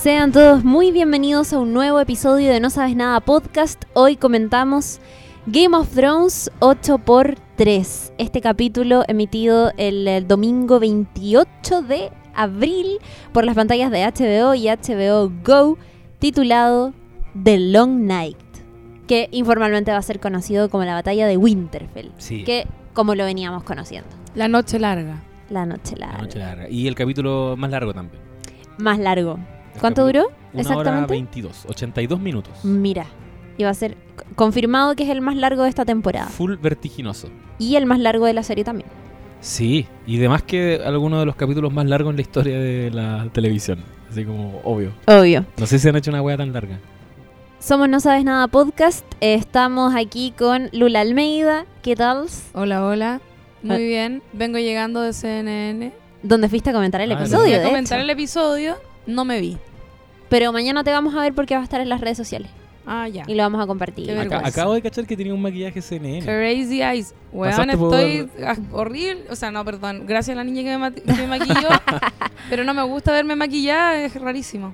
Sean todos muy bienvenidos a un nuevo episodio de No Sabes Nada Podcast. Hoy comentamos Game of Thrones 8x3. Este capítulo emitido el, domingo 28 de abril por las pantallas de HBO y HBO Go, titulado The Long Night, que informalmente va a ser conocido como la batalla de Winterfell, Sí. que como lo veníamos conociendo, La noche larga. la noche La larga. noche larga. Y el capítulo más largo también. Más largo. ¿Cuánto duró? Una exactamente? hora 22, 82 minutos. Mira, iba a ser confirmado que es el más largo de esta temporada. Full vertiginoso. Y el más largo de la serie también. Sí, y demás que alguno de los capítulos más largos en la historia de la televisión. Así como obvio. Obvio. No sé si han hecho una wea tan larga. Somos No Sabes Nada Podcast. Eh, Estamos aquí con Lula Almeida. ¿Qué tal? Hola, hola. Muy Ah. bien. Vengo llegando de CNN. Donde fuiste a comentar el Ah, episodio, Voy a comentar hecho. el episodio. No me vi. Pero mañana te vamos a ver porque va a estar en las redes sociales. Ah, ya. Y lo vamos a compartir. Acá- acabo de cachar que tenía un maquillaje CNN. Crazy Eyes. Weón, por- estoy ah, horrible. O sea, no, perdón. Gracias a la niña que me, mati- que me maquilló. pero no me gusta verme maquillada. Es rarísimo.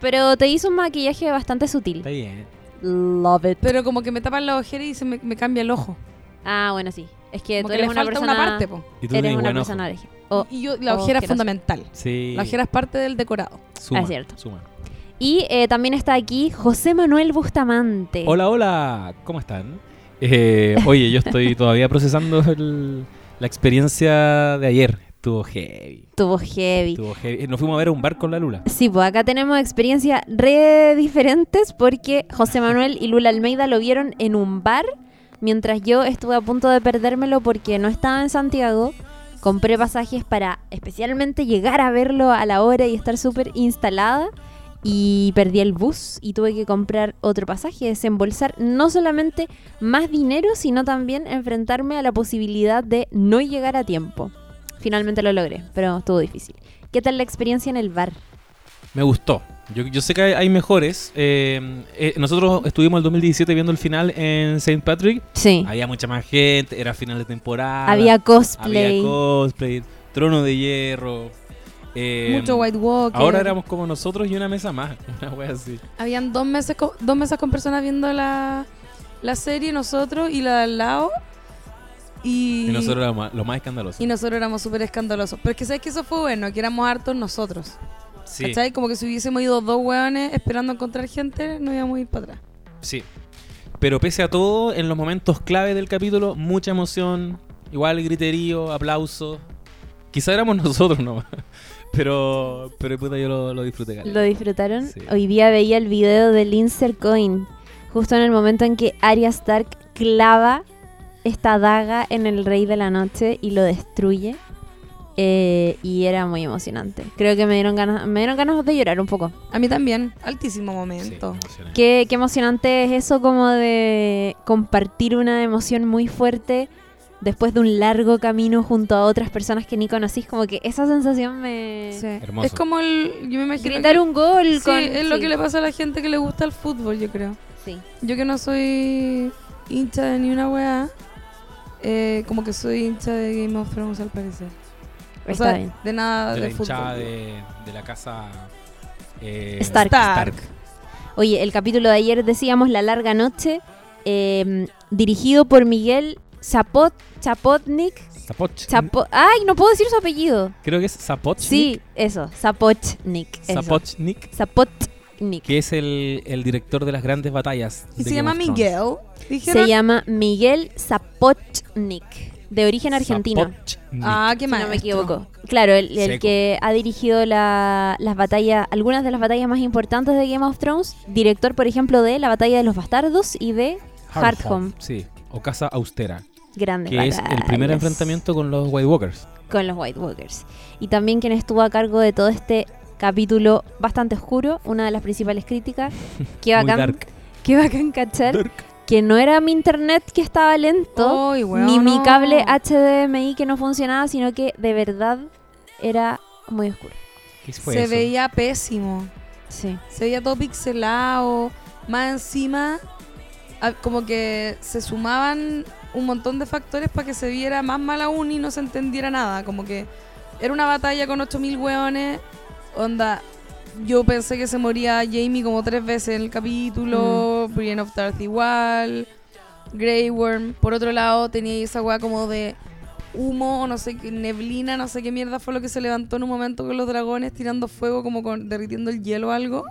Pero te hizo un maquillaje bastante sutil. Está bien. Love it. Pero como que me tapan la ojera y se me, me cambia el ojo. Ah, bueno, sí. Es que Como tú que eres le una falta persona... una parte, po. Y tú Eres una persona. Oh, Y yo, la ojera es fundamental. Sí. La ojera es parte del decorado. Suma, Ah, es cierto. suma. Y eh, también está aquí José Manuel Bustamante. Hola, hola. ¿Cómo están? Eh, oye, yo estoy todavía procesando el- la experiencia de ayer. Estuvo heavy. Tuvo heavy. Estuvo heavy. Nos fuimos a ver un bar con la Lula. Sí, pues acá tenemos experiencias re diferentes porque José Manuel y Lula Almeida lo vieron en un bar mientras yo estuve a punto de perdérmelo porque no estaba en Santiago. Compré pasajes para especialmente llegar a verlo a la hora y estar súper instalada y perdí el bus y tuve que comprar otro pasaje, desembolsar no solamente más dinero, sino también enfrentarme a la posibilidad de no llegar a tiempo. Finalmente lo logré, pero estuvo difícil. ¿Qué tal la experiencia en el bar? Me gustó. Yo, yo sé que hay, hay mejores. Eh, eh, nosotros estuvimos el 2017 viendo el final en St. Patrick. Sí. Había mucha más gente, era final de temporada. Había cosplay. Había cosplay, trono de hierro. Eh, Mucho White Walker. Ahora éramos como nosotros y una mesa más. Una wea así. Habían dos meses con, dos mesas con personas viendo la, la serie, nosotros y la de al lado. Y, Y nosotros éramos lo más escandaloso. y nosotros éramos súper escandalosos. Pero es que sabes que eso fue bueno, que éramos hartos nosotros. Sí, ¿Cachai? Como que si hubiésemos ido dos hueones esperando encontrar gente, no íbamos a ir para atrás. sí. Pero pese a todo, en los momentos clave del capítulo, mucha emoción, igual griterío, aplauso. Quizá éramos nosotros nomás. Pero, pero puta, yo lo, lo disfruté. ¿Lo disfrutaron? Sí. Hoy día veía el video de Lincer Coin, justo en el momento en que Arya Stark clava esta daga en el Rey de la Noche y lo destruye. Eh, y era muy emocionante. Creo que me dieron ganas, me dieron ganas de llorar un poco. A mí también, altísimo Sí, momento. emocionante. Qué, qué emocionante es eso como de compartir una emoción muy fuerte después de un largo camino junto a otras personas que ni conocís. Como que esa sensación me... Sí. Hermoso. Es como el. Yo me imagino. Gritar que- un gol Sí, con... es lo sí, que le pasa a la gente que le gusta el fútbol, yo creo. sí. Yo que no soy hincha de ni una weá, eh, como que soy hincha de Game of Thrones al parecer. O Está sea, bien. de nada de de, la fútbol. hinchada de, de la casa eh, Stark. Stark. Oye, el capítulo de ayer decíamos La Larga Noche, eh, dirigido por Miguel Zapot, Zapotnik. Zapoch. Zapo- Ay, no puedo decir su apellido. Creo que es Zapochnik. Sí, eso, Zapochnik. eso. Zapochnik, Zapotnik. que es el, el director de las grandes batallas. Y de se Game llama. Miguel. Dijera. Se llama Miguel Zapochnik, de origen argentino. Zapochnik. Ah, qué Si mal. no me equivoco. Claro, el, el que ha dirigido la- las batallas, algunas de las batallas más importantes de Game of Thrones. Director, por ejemplo, de la batalla de los bastardos y de Hardhome. Sí, o Casa Austera, Grandes que es el primer enfrentamiento con los White Walkers. con los White Walkers. Y también quien estuvo a cargo de todo este capítulo bastante oscuro, una de las principales críticas. Qué Muy bacán, qué bacán cachar Dark. que no era mi internet que estaba lento, weón, ni mi no. cable HDMI que no funcionaba, sino que de verdad era muy oscuro. ¿Qué fue Se eso? veía pésimo. Sí. Se veía todo pixelado. Más encima, como que se sumaban un montón de factores para que se viera más mal aún y no se entendiera nada. Como que era una batalla con 8000 hueones. Onda, yo pensé que se moría Jamie como tres veces en el capítulo, Mm. Brienne of Tarth igual, Grey Worm. Por otro lado, tenía esa weá como de humo o no sé qué, neblina, no sé qué mierda fue lo que se levantó en un momento con los dragones tirando fuego, como con, derritiendo el hielo o algo.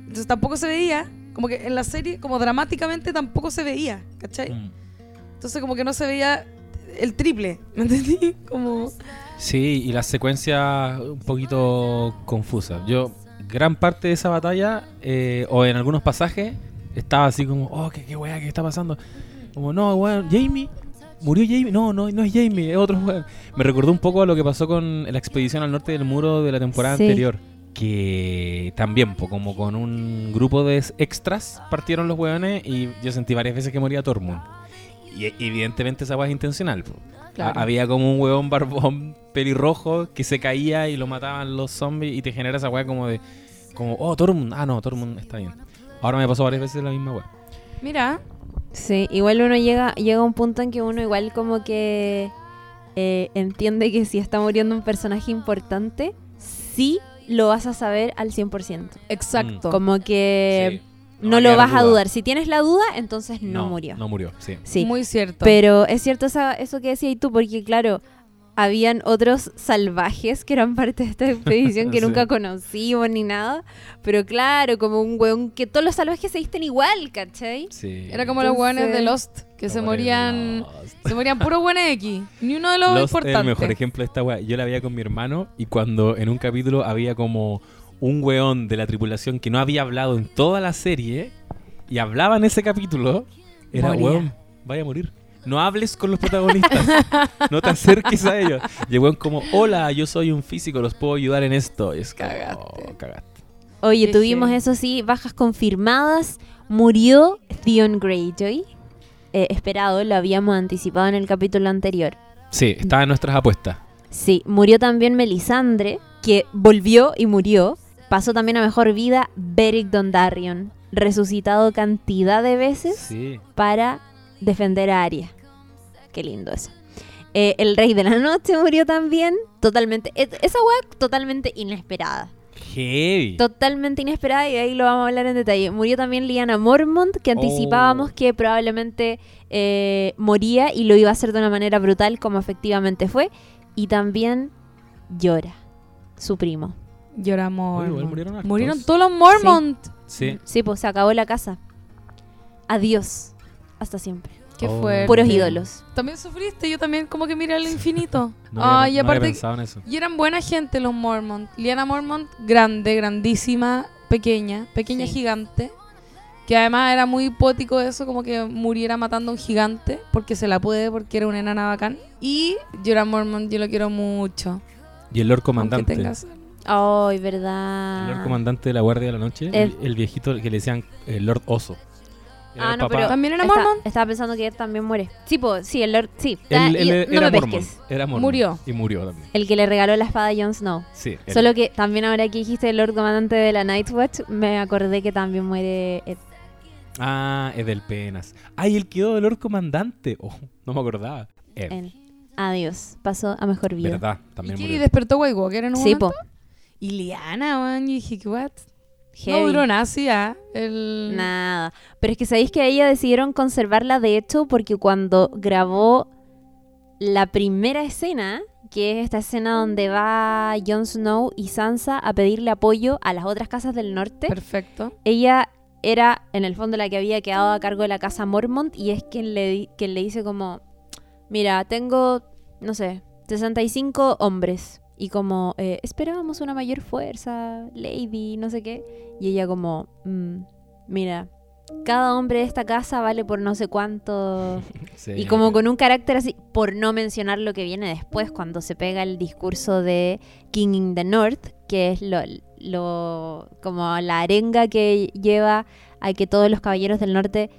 Entonces tampoco se veía, como que en la serie, como dramáticamente tampoco se veía, ¿cachai? Mm. Entonces como que no se veía el triple, ¿me entendí? Como... Sí, y las secuencias un poquito confusas. Yo, gran parte de esa batalla, eh, o en algunos pasajes, estaba así como, oh, qué, qué weá, qué está pasando. Como, no, weón, Jamie, murió Jamie. No, no, no es Jamie, es otro weón. Me recordó un poco a lo que pasó con la expedición al norte del muro de la temporada Sí. anterior. Que también, como con un grupo de extras, partieron los weones y yo sentí varias veces que moría Tormund. Y evidentemente esa weá es intencional. Claro. Había como un huevón barbón pelirrojo que se caía y lo mataban los zombies y te genera esa weá como de. Como, oh, Tormund. Ah, no, Tormund está bien. Ahora me pasó varias veces la misma weá. Mira, Sí, igual uno llega, llega a un punto en que uno igual como que eh, entiende que si está muriendo un personaje importante, sí lo vas a saber al 100%. exacto. Como que Sí. No, No lo vas a duda. dudar. Si tienes la duda, entonces no, murió. No murió, sí. Sí, Muy cierto. pero es cierto esa- eso que decías tú, porque claro, habían otros salvajes que eran parte de esta expedición que Sí. nunca conocimos ni nada. Pero claro, como un weón que todos los salvajes se visten igual, ¿cachai? sí. Era como los hueones de Lost, que se weones morían... Lost. Se morían puros buenos X. Ni uno de los Lost es importantes. el mejor ejemplo de esta weá. Yo la veía con mi hermano y cuando en un capítulo había como un weón de la tripulación que no había hablado en toda la serie y hablaba en ese capítulo, era Moría. weón, vaya a morir. No hables con los protagonistas. no te acerques a ellos. Y el weón como, hola, yo soy un físico, los puedo ayudar en esto. Y es como, Cagaste. "Oh, cagaste. Oye, tuvimos eso sí, bajas confirmadas. Murió Theon Greyjoy. Eh, esperado, lo habíamos anticipado en el capítulo anterior. Sí, estaba en nuestras apuestas. Sí, murió también Melisandre, que volvió y murió. Pasó también a mejor vida Beric Dondarrion, resucitado cantidad de veces Sí. para defender a Arya. Qué lindo eso. Eh, el Rey de la Noche murió también, totalmente. Esa weá totalmente inesperada. Heavy. Totalmente inesperada y de ahí lo vamos a hablar en detalle. Murió también Liana Mormont, que anticipábamos Oh. que probablemente eh, moría y lo iba a hacer de una manera brutal, como efectivamente fue. Y también Llora, su primo. Llora Uy, Mormont. igual murieron. Murieron todos los Mormont. Sí. Sí, pues se acabó la casa. Adiós. Hasta siempre. Qué Oh. fuerte. Puros ídolos. También sufriste, yo también como que miré al infinito. No había, Ay, y no había aparte, en eso. y eran buena gente los Mormont. Liana Mormont, grande, grandísima, pequeña, pequeña Sí. gigante. Que además era muy hipótico eso, como que muriera matando a un gigante, porque se la puede, porque era una enana bacán. Y Jorah Mormont, yo lo quiero mucho. Y el Lord Comandante. tengas... Ay, El verdad. Lord Comandante de la Guardia de la Noche. El- El, el viejito que le decían el Lord Oso. Era Ah, el no, papá- pero ¿También era está- Mormon? Estaba pensando que él también muere. Sí, pues, sí, el Lord, sí. Él, Ah, él y- era no me Mormon. Era Mormon. Murió. Y murió también. El que le regaló la espada a Jon Snow. Sí. él. Solo que también ahora que dijiste el Lord Comandante de la Nightwatch, me acordé que también muere Ed. Ah, Edel Penas. Ay, él quedó de Lord Comandante. Oh, no me acordaba. Ed. Él. Adiós. Pasó a mejor vida. Verdad, ¿Y también qué? murió. ¿Y despertó White Walker en un Sí, momento? po. Y Liana, man, y dije, ¿what? Heavy. No duró nada, sí, ah, El... Nada. Pero es que sabéis que ella decidieron conservarla, de hecho, porque cuando grabó la primera escena, que es esta escena donde va Jon Snow y Sansa a pedirle apoyo a las otras casas del norte, Perfecto. ella era en el fondo la que había quedado a cargo de la casa Mormont y es quien le, di- quien le dice como, mira, tengo, no sé, 65 hombres y como, eh, esperábamos una mayor fuerza, lady, no sé qué. Y ella como, "Mm, mira, cada hombre de esta casa vale por no sé cuánto. Sí. Y como con un carácter así, por no mencionar lo que viene después, cuando se pega el discurso de King in the North, que es lo, lo como la arenga que lleva a que todos los caballeros del norte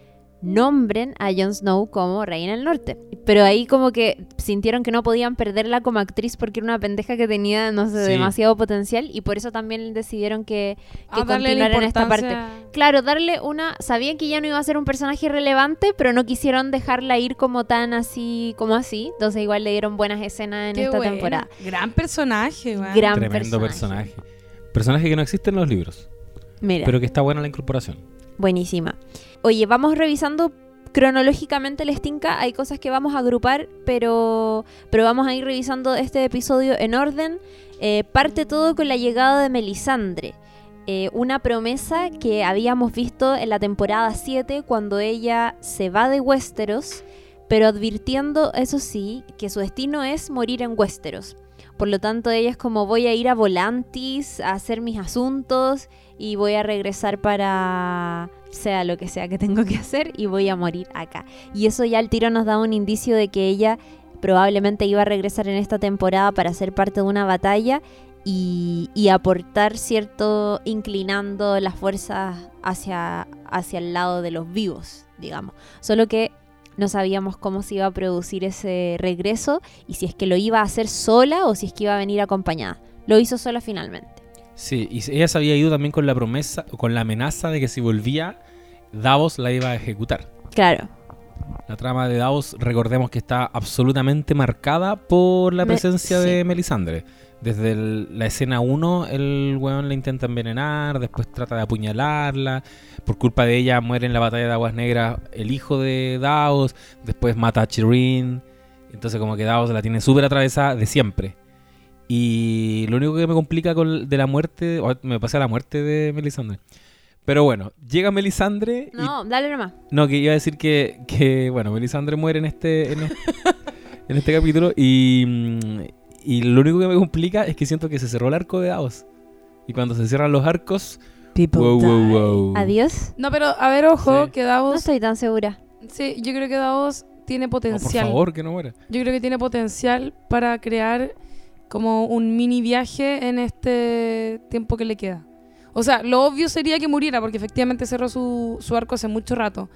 nombren a Jon Snow como reina del norte. Pero ahí como que sintieron que no podían perderla como actriz porque era una pendeja que tenía, no sé, Sí. demasiado potencial y por eso también decidieron que, que Ah, darle la continuara en esta parte. Claro, darle una. Sabían que ya no iba a ser un personaje relevante, pero no quisieron dejarla ir como tan así, como así. Entonces, igual le dieron buenas escenas en Qué esta buena. temporada. Gran personaje, man. Gran Tremendo personaje. personaje. Personaje que no existe en los libros, Mira, pero que está buena la incorporación. Buenísima. Oye, vamos revisando cronológicamente el Stinka. Hay cosas que vamos a agrupar, pero, pero vamos a ir revisando este episodio en orden. Eh, parte todo con la llegada de Melisandre. Eh, una promesa que habíamos visto en la temporada 7 cuando ella se va de Westeros, pero advirtiendo, eso sí, que su destino es morir en Westeros. Por lo tanto, ella es como voy a ir a Volantis a hacer mis asuntos y voy a regresar para sea lo que sea que tengo que hacer y voy a morir acá. Y eso ya al tiro nos da un indicio de que ella probablemente iba a regresar en esta temporada para ser parte de una batalla y, y aportar cierto inclinando las fuerzas hacia, hacia el lado de los vivos, digamos. Solo que no sabíamos cómo se iba a producir ese regreso y si es que lo iba a hacer sola o si es que iba a venir acompañada. Lo hizo sola finalmente. Sí, y ella se había ido también con la promesa, con la amenaza de que si volvía, Davos la iba a ejecutar. Claro, La trama de Davos, recordemos que está absolutamente marcada por la Me- presencia sí. de Melisandre. Desde el- la escena 1, el weón la intenta envenenar, después trata de apuñalarla. Por culpa de ella muere en la batalla de Aguas Negras el hijo de Davos, después mata a Chirin. Entonces como que Davos la tiene súper atravesada de siempre. Y lo único que me complica con de la muerte, o me pasa la muerte de Melisandre. Pero bueno, llega Melisandre y no, dale nomás. no, que iba a decir que, que bueno, Melisandre muere en este, en este, en este capítulo y, y lo único que me complica es que siento que se cerró el arco de Davos. Y cuando se cierran los arcos, wow, wow, wow. Adiós. No, pero a ver, ojo, Sí. que No Davos. estoy tan segura. Sí, yo creo que Davos tiene No, por potencial. favor, que no muera. Yo creo que tiene potencial para crear como un mini viaje en este tiempo que le queda. O sea, lo obvio sería que muriera, porque efectivamente cerró su, su arco hace mucho rato.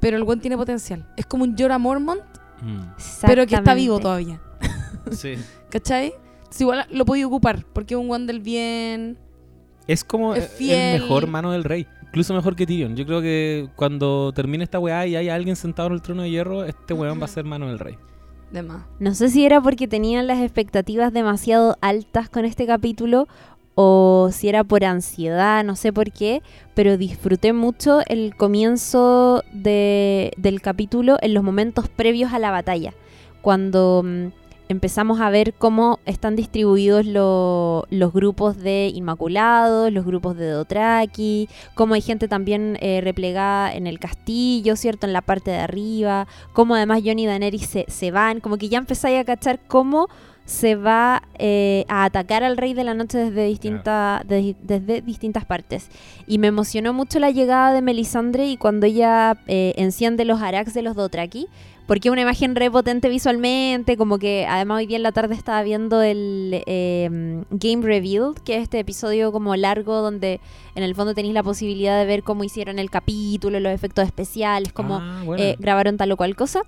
Pero el buen tiene potencial. Es como un Jorah Mormont, pero que está vivo todavía. Sí. ¿Cachai? Entonces, igual lo podía ocupar, porque es un one del bien. Es como Es el mejor mano del rey. Incluso mejor que Tyrion. Yo creo que cuando termine esta weá y haya alguien sentado en el trono de hierro, este weón va a ser mano del rey. No sé si era porque tenían las expectativas demasiado altas con este capítulo o si era por ansiedad, no sé por qué, pero disfruté mucho el comienzo de- del capítulo en los momentos previos a la batalla, cuando mm, empezamos a ver cómo están distribuidos lo- los grupos de Inmaculados, los grupos de Dotraki, cómo hay gente también eh, replegada en el castillo, ¿cierto? En la parte de arriba, cómo además Johnny y Daenerys se, se van, como que ya empezáis a cachar cómo se va eh, a atacar al Rey de la Noche desde, distinta- de- desde distintas partes. Y me emocionó mucho la llegada de Melisandre y cuando ella eh, enciende los arax de los Dothraki, porque es una imagen re potente visualmente, como que además hoy día en la tarde estaba viendo el eh, Game Revealed, que es este episodio como largo donde en el fondo tenéis la posibilidad de ver cómo hicieron el capítulo, los efectos especiales, cómo Ah, bueno. eh, grabaron tal o cual cosa.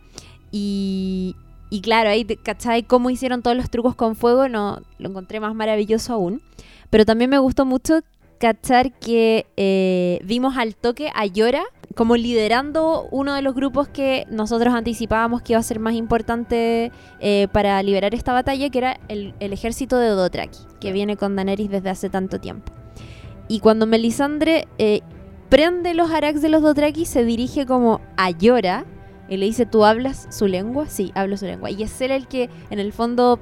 Y, y claro, ahí, ¿cachai? Cómo hicieron todos los trucos con fuego, no lo encontré más maravilloso aún. Pero también me gustó mucho cachar que eh, vimos al toque a Yora como liderando uno de los grupos que nosotros anticipábamos que iba a ser más importante eh, para liberar esta batalla, que era el, el ejército de Dothraki, que viene con Daenerys desde hace tanto tiempo. Y cuando Melisandre eh, prende los arax de los Dothraki, se dirige como a Yora y le dice, ¿tú hablas su lengua? Sí, hablo su lengua. Y es él el que en el fondo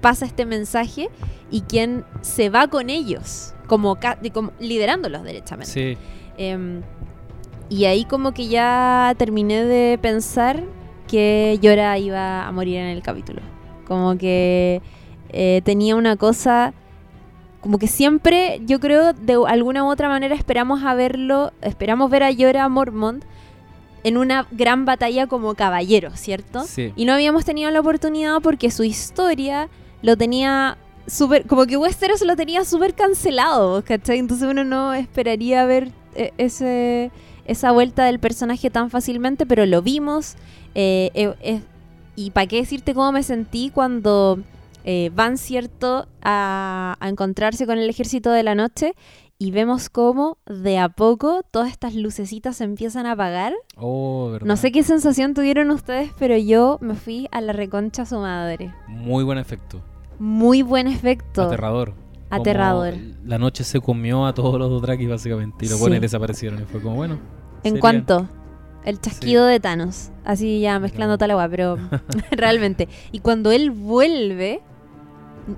pasa este mensaje y quien se va con ellos, como, liderándolos derechamente. Sí. Em, y ahí como que ya terminé de pensar que Yora iba a morir en el capítulo. Como que eh, tenía una cosa... Como que siempre, yo creo, de alguna u otra manera esperamos a verlo, esperamos ver a Yora Mormont en una gran batalla como caballero, ¿cierto? Sí. Y no habíamos tenido la oportunidad porque su historia lo tenía súper. Como que Westeros lo tenía súper cancelado, ¿cachai? Entonces uno no esperaría ver eh, ese, esa vuelta del personaje tan fácilmente, pero lo vimos. eh, eh, eh, y para qué decirte cómo me sentí cuando van, ¿cierto?, a, a encontrarse con el ejército de la noche. Y vemos cómo de a poco todas estas lucecitas se empiezan a apagar. Oh, verdad. No sé qué sensación tuvieron ustedes, pero yo me fui a la reconcha a su madre. Muy buen efecto. Muy buen efecto. Aterrador. como Aterrador. La noche se comió a todos los Dothraki básicamente y los Sí. buenos desaparecieron y fue como, bueno. En sería- cuanto el chasquido de Thanos, así ya mezclando No. tal agua, pero realmente. Y cuando él vuelve,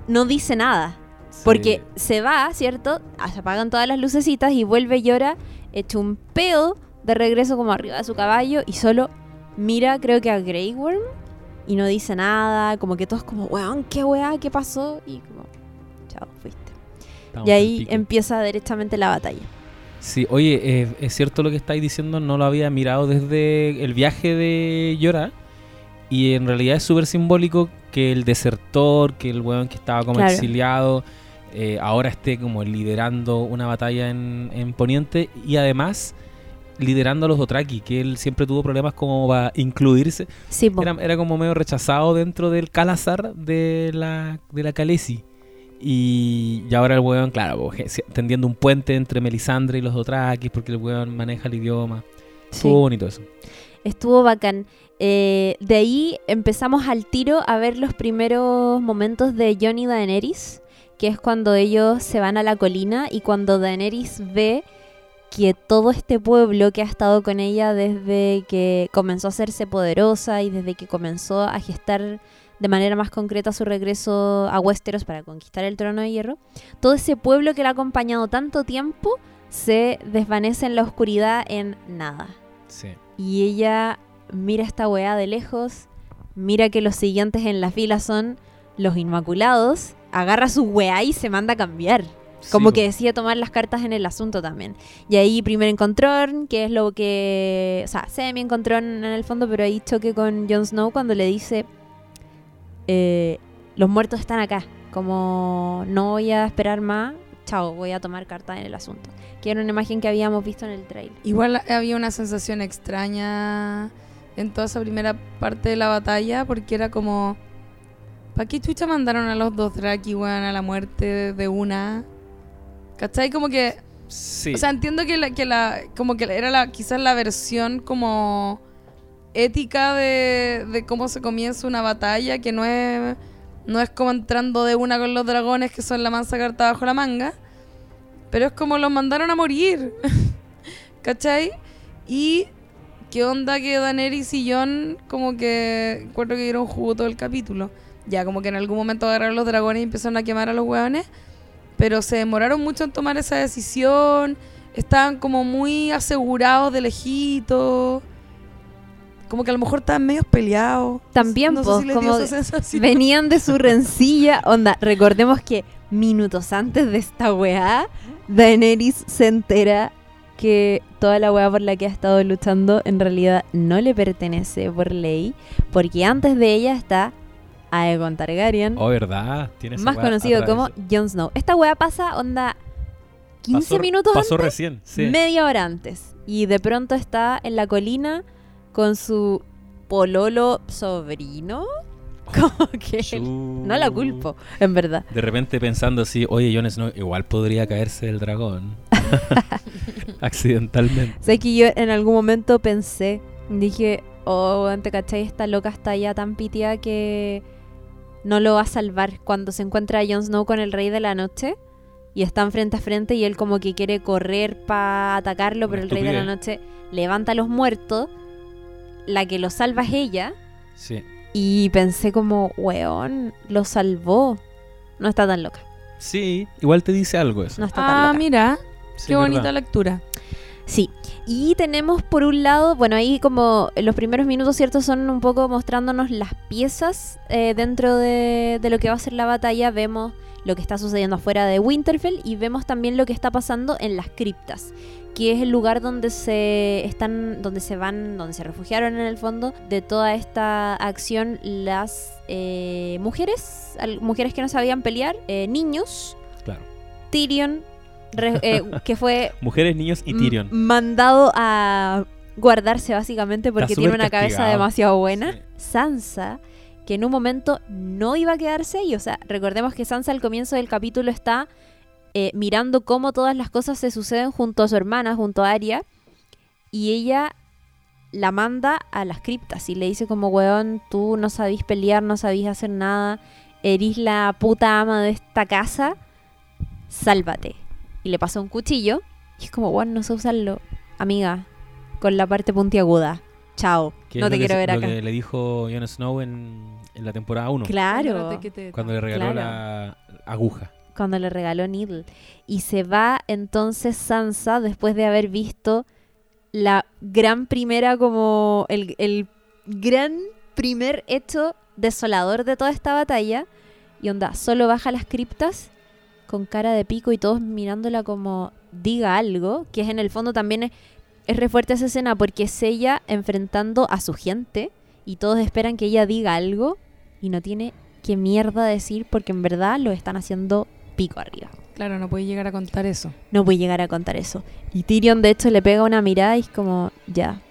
no dice nada. Sí. Porque se va, ¿cierto? Ah, Se apagan todas las lucecitas y vuelve y llora, hecho un pedo de regreso como arriba de su caballo y solo mira, creo que a Grey Worm y no dice nada, como que todos como, weón, qué weá, qué pasó y como, chao, fuiste. Estamos y ahí empieza derechamente la batalla. Sí, oye, eh, es cierto lo que estáis diciendo, no lo había mirado desde el viaje de Yora. Y en realidad es súper simbólico que el desertor, que el weón que estaba como Claro. exiliado, eh, ahora esté como liderando una batalla en, en Poniente y además liderando a los Dothraki, que él siempre tuvo problemas como para incluirse. Sí. Era, era como medio rechazado dentro del Calazar de la, de la Khaleesi. Y, y ahora el weón, claro, tendiendo un puente entre Melisandre y los Dothraki porque el weón maneja el idioma. Sí. Estuvo bonito eso. Estuvo bacán. Eh, de ahí empezamos al tiro a ver los primeros momentos de Jon y Daenerys, que es cuando ellos se van a la colina y cuando Daenerys ve que todo este pueblo que ha estado con ella desde que comenzó a hacerse poderosa y desde que comenzó a gestar de manera más concreta su regreso a Westeros para conquistar el trono de hierro, todo ese pueblo que la ha acompañado tanto tiempo se desvanece en la oscuridad en nada. Sí. Y ella mira esta weá de lejos, mira que los siguientes en la fila son los Inmaculados, agarra su weá y se manda a cambiar. Como Sí, que decide tomar las cartas en el asunto también. Y ahí primer encontrón, que es lo que... O sea, semi encontrón en el fondo, pero ahí choque con Jon Snow cuando le dice... eh, los muertos están acá. Como no voy a esperar más, chao, voy a tomar cartas en el asunto. Que era una imagen que habíamos visto en el trailer. Igual había una sensación extraña en toda esa primera parte de la batalla, porque era como. ¿Para qué chucha mandaron a los dos Draki, weón, a la muerte de una? ¿Cachai? Como que. Sí. O sea, entiendo que la, que la. Como que era la, quizás la versión como. ética de, de cómo se comienza una batalla, que no es. No es como entrando de una con los dragones que son la mansa carta bajo la manga. Pero es como los mandaron a morir. ¿Cachai? Y qué onda que Daenerys y Jon como que encuentro que dieron jugo todo el capítulo. Ya, como que en algún momento agarraron los dragones y empezaron a quemar a los hueones. Pero se demoraron mucho en tomar esa decisión. Estaban como muy asegurados de lejito. Como que a lo mejor estaban medio peleados. También, no sé pues, si como esa. Venían de su rencilla. Onda, recordemos que minutos antes de esta weá, Daenerys se entera que toda la weá por la que ha estado luchando en realidad no le pertenece por ley, porque antes de ella está Aegon Targaryen, Oh, ¿verdad? Tiene esa más conocido como Jon Snow. Esta weá pasa, onda, 15 Pasó- minutos Pasó antes, recién, sí. media hora antes. Y de pronto está en la colina con su pololo sobrino. Como que... No la culpo, en verdad. De repente pensando así, oye, Jon Snow igual podría caerse del dragón. Accidentalmente. Sé que yo en algún momento pensé, dije, oh, te cachai, esta loca está ya tan pitiada que no lo va a salvar. Cuando se encuentra a Jon Snow con el Rey de la Noche y están frente a frente y él como que quiere correr para atacarlo, Una pero el Rey de la. Noche levanta a los muertos. La que lo salva es ella. Sí. Y pensé como, weón, lo salvó. No está tan loca. Sí, igual te dice algo eso. No está tan Ah, loca. mira, Sí, qué bonita verdad. lectura. Sí, y tenemos por un lado, bueno, ahí como los primeros minutos, ¿cierto? Son un poco mostrándonos las piezas eh, dentro de, de lo que va a ser la batalla. Vemos lo que está sucediendo afuera de Winterfell y vemos también lo que está pasando en las criptas, que es el lugar donde se están, donde se van, donde se refugiaron en el fondo de toda esta acción las eh, mujeres, al- mujeres que no sabían pelear, eh, niños, Claro. Tyrion, re- eh, que fue Mujeres, niños y Tyrion. mandado a guardarse básicamente porque tiene una cabeza demasiado buena. Sí. Sansa, que en un momento no iba a quedarse ahí. O sea, recordemos que Sansa al comienzo del capítulo está eh, mirando cómo todas las cosas se suceden junto a su hermana, junto a Arya. Y ella la manda a las criptas y le dice como, weón, tú no sabís pelear, no sabís hacer nada, erís la puta ama de esta casa, sálvate. Y le pasa un cuchillo. Y es como, bueno, no sé usarlo. Amiga, con la parte puntiaguda. Chao. Que no te que quiero se- ver lo acá. que le dijo Jon Snow en, en la temporada 1. Claro. Que Cuando le regaló Claro. la aguja. cuando le regaló Needle. Y se va entonces Sansa después de haber visto la gran primera, como el, el gran primer hecho desolador de toda esta batalla. Y onda, solo baja las criptas con cara de pico y todos mirándola como diga algo, que es en el fondo también es, es re fuerte esa escena porque es ella enfrentando a su gente y todos esperan que ella diga algo y no tiene qué mierda decir porque en verdad lo están haciendo pico arriba. Claro, no puedes llegar a contar eso. No voy a llegar a contar eso. Y Tyrion de hecho le pega una mirada y es como, ya,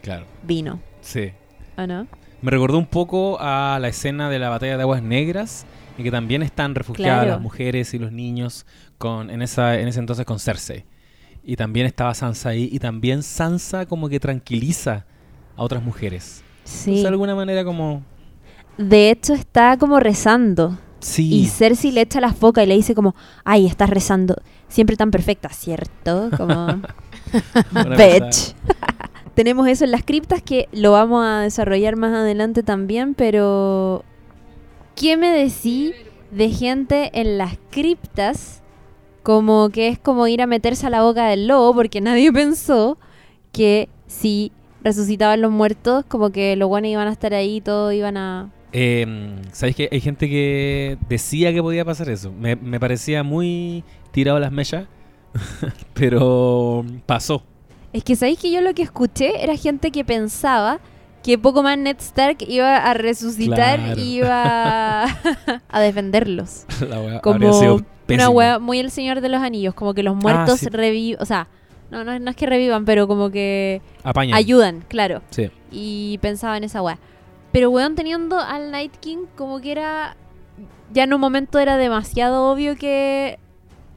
Claro. vino, Sí. ¿o no? Me recordó un poco a la escena de la batalla de Aguas Negras, en que también están refugiadas Claro. las mujeres y los niños con, en, esa, en ese entonces con Cersei. Y también estaba Sansa ahí, y también Sansa como que tranquiliza a otras mujeres. Sí. Entonces, de alguna manera como... De hecho está como rezando. Sí. Y Cersei le echa la foca y le dice como, ay, estás rezando. Siempre tan perfecta, ¿cierto? Como, bitch. Tenemos eso en las criptas que lo vamos a desarrollar más adelante también, pero ¿qué me decís de gente en las criptas como que es como ir a meterse a la boca del lobo porque nadie pensó que si resucitaban los muertos como que los buenos iban a estar ahí y todos iban a... Eh, ¿Sabéis que hay gente que decía que podía pasar eso? Me, me parecía muy tirado a las mechas, pero pasó. Es que sabéis que yo lo que escuché era gente que pensaba que poco más Ned Stark iba a resucitar Claro. y iba a defenderlos. La wea Como sido Una wea muy el Señor de los Anillos, como que los muertos sí. revivan, o sea, no, no, no es que revivan, pero como que Apañan. ayudan, claro. Sí. Y pensaba en esa wea. Pero weón, teniendo al Night King, como que era. Ya en un momento era demasiado obvio que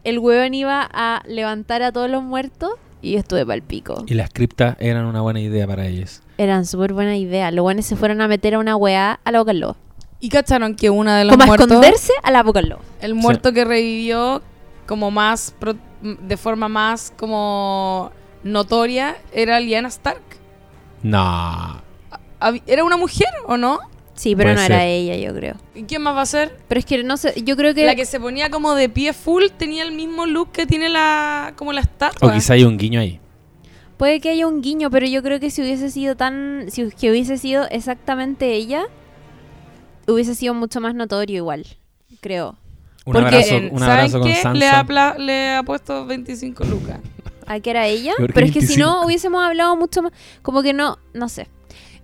el weón iba a levantar a todos los muertos. Y estuve pa'l pico. Y las criptas eran una buena idea para ellos. Eran súper buena idea. Los buenos se fueron a meter a una weá a la boca del lobo. Y cacharon que una de los Como a muertos, esconderse a la boca del lobo. el muerto que revivió como más, pro- de forma más como notoria, era Lyanna Stark. No. Hab- ¿Era una mujer o no? Sí, pero Puede no era ella, yo creo. ¿Y quién más va a ser? Pero es que no sé, yo creo que. La que se ponía como de pie full tenía el mismo look que tiene la como la estatua. O quizá hay un guiño ahí. Puede que haya un guiño, pero yo creo que si hubiese sido tan. Si que hubiese sido exactamente ella, hubiese sido mucho más notorio igual. Creo. Un Porque, abrazo, un ¿saben abrazo con qué? Sansa. Le ha, le ha puesto 25 lucas. ¿A que era ella? ¿Por qué Pero es que si 25? no, hubiésemos hablado mucho más. Como que no. No sé.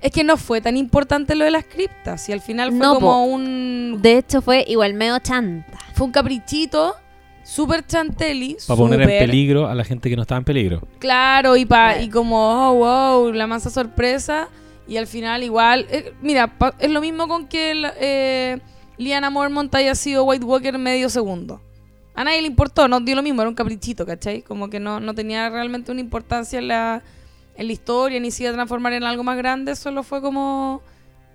Es que no fue tan importante lo de las criptas. Y al final fue No, como po. un. De hecho, fue igual medio chanta. Fue un caprichito. Súper chantelli. Para poner en peligro a la gente que no estaba en peligro. Claro, y, pa, y como, oh, wow, la masa sorpresa. Y al final igual, eh, mira, pa- es lo mismo con que el, eh, Liana Mormont haya sido White Walker medio segundo. A nadie le importó, no dio lo mismo, era un caprichito, ¿cachai? Como que no, no tenía realmente una importancia en la, en la historia, ni se iba a transformar en algo más grande, solo fue como,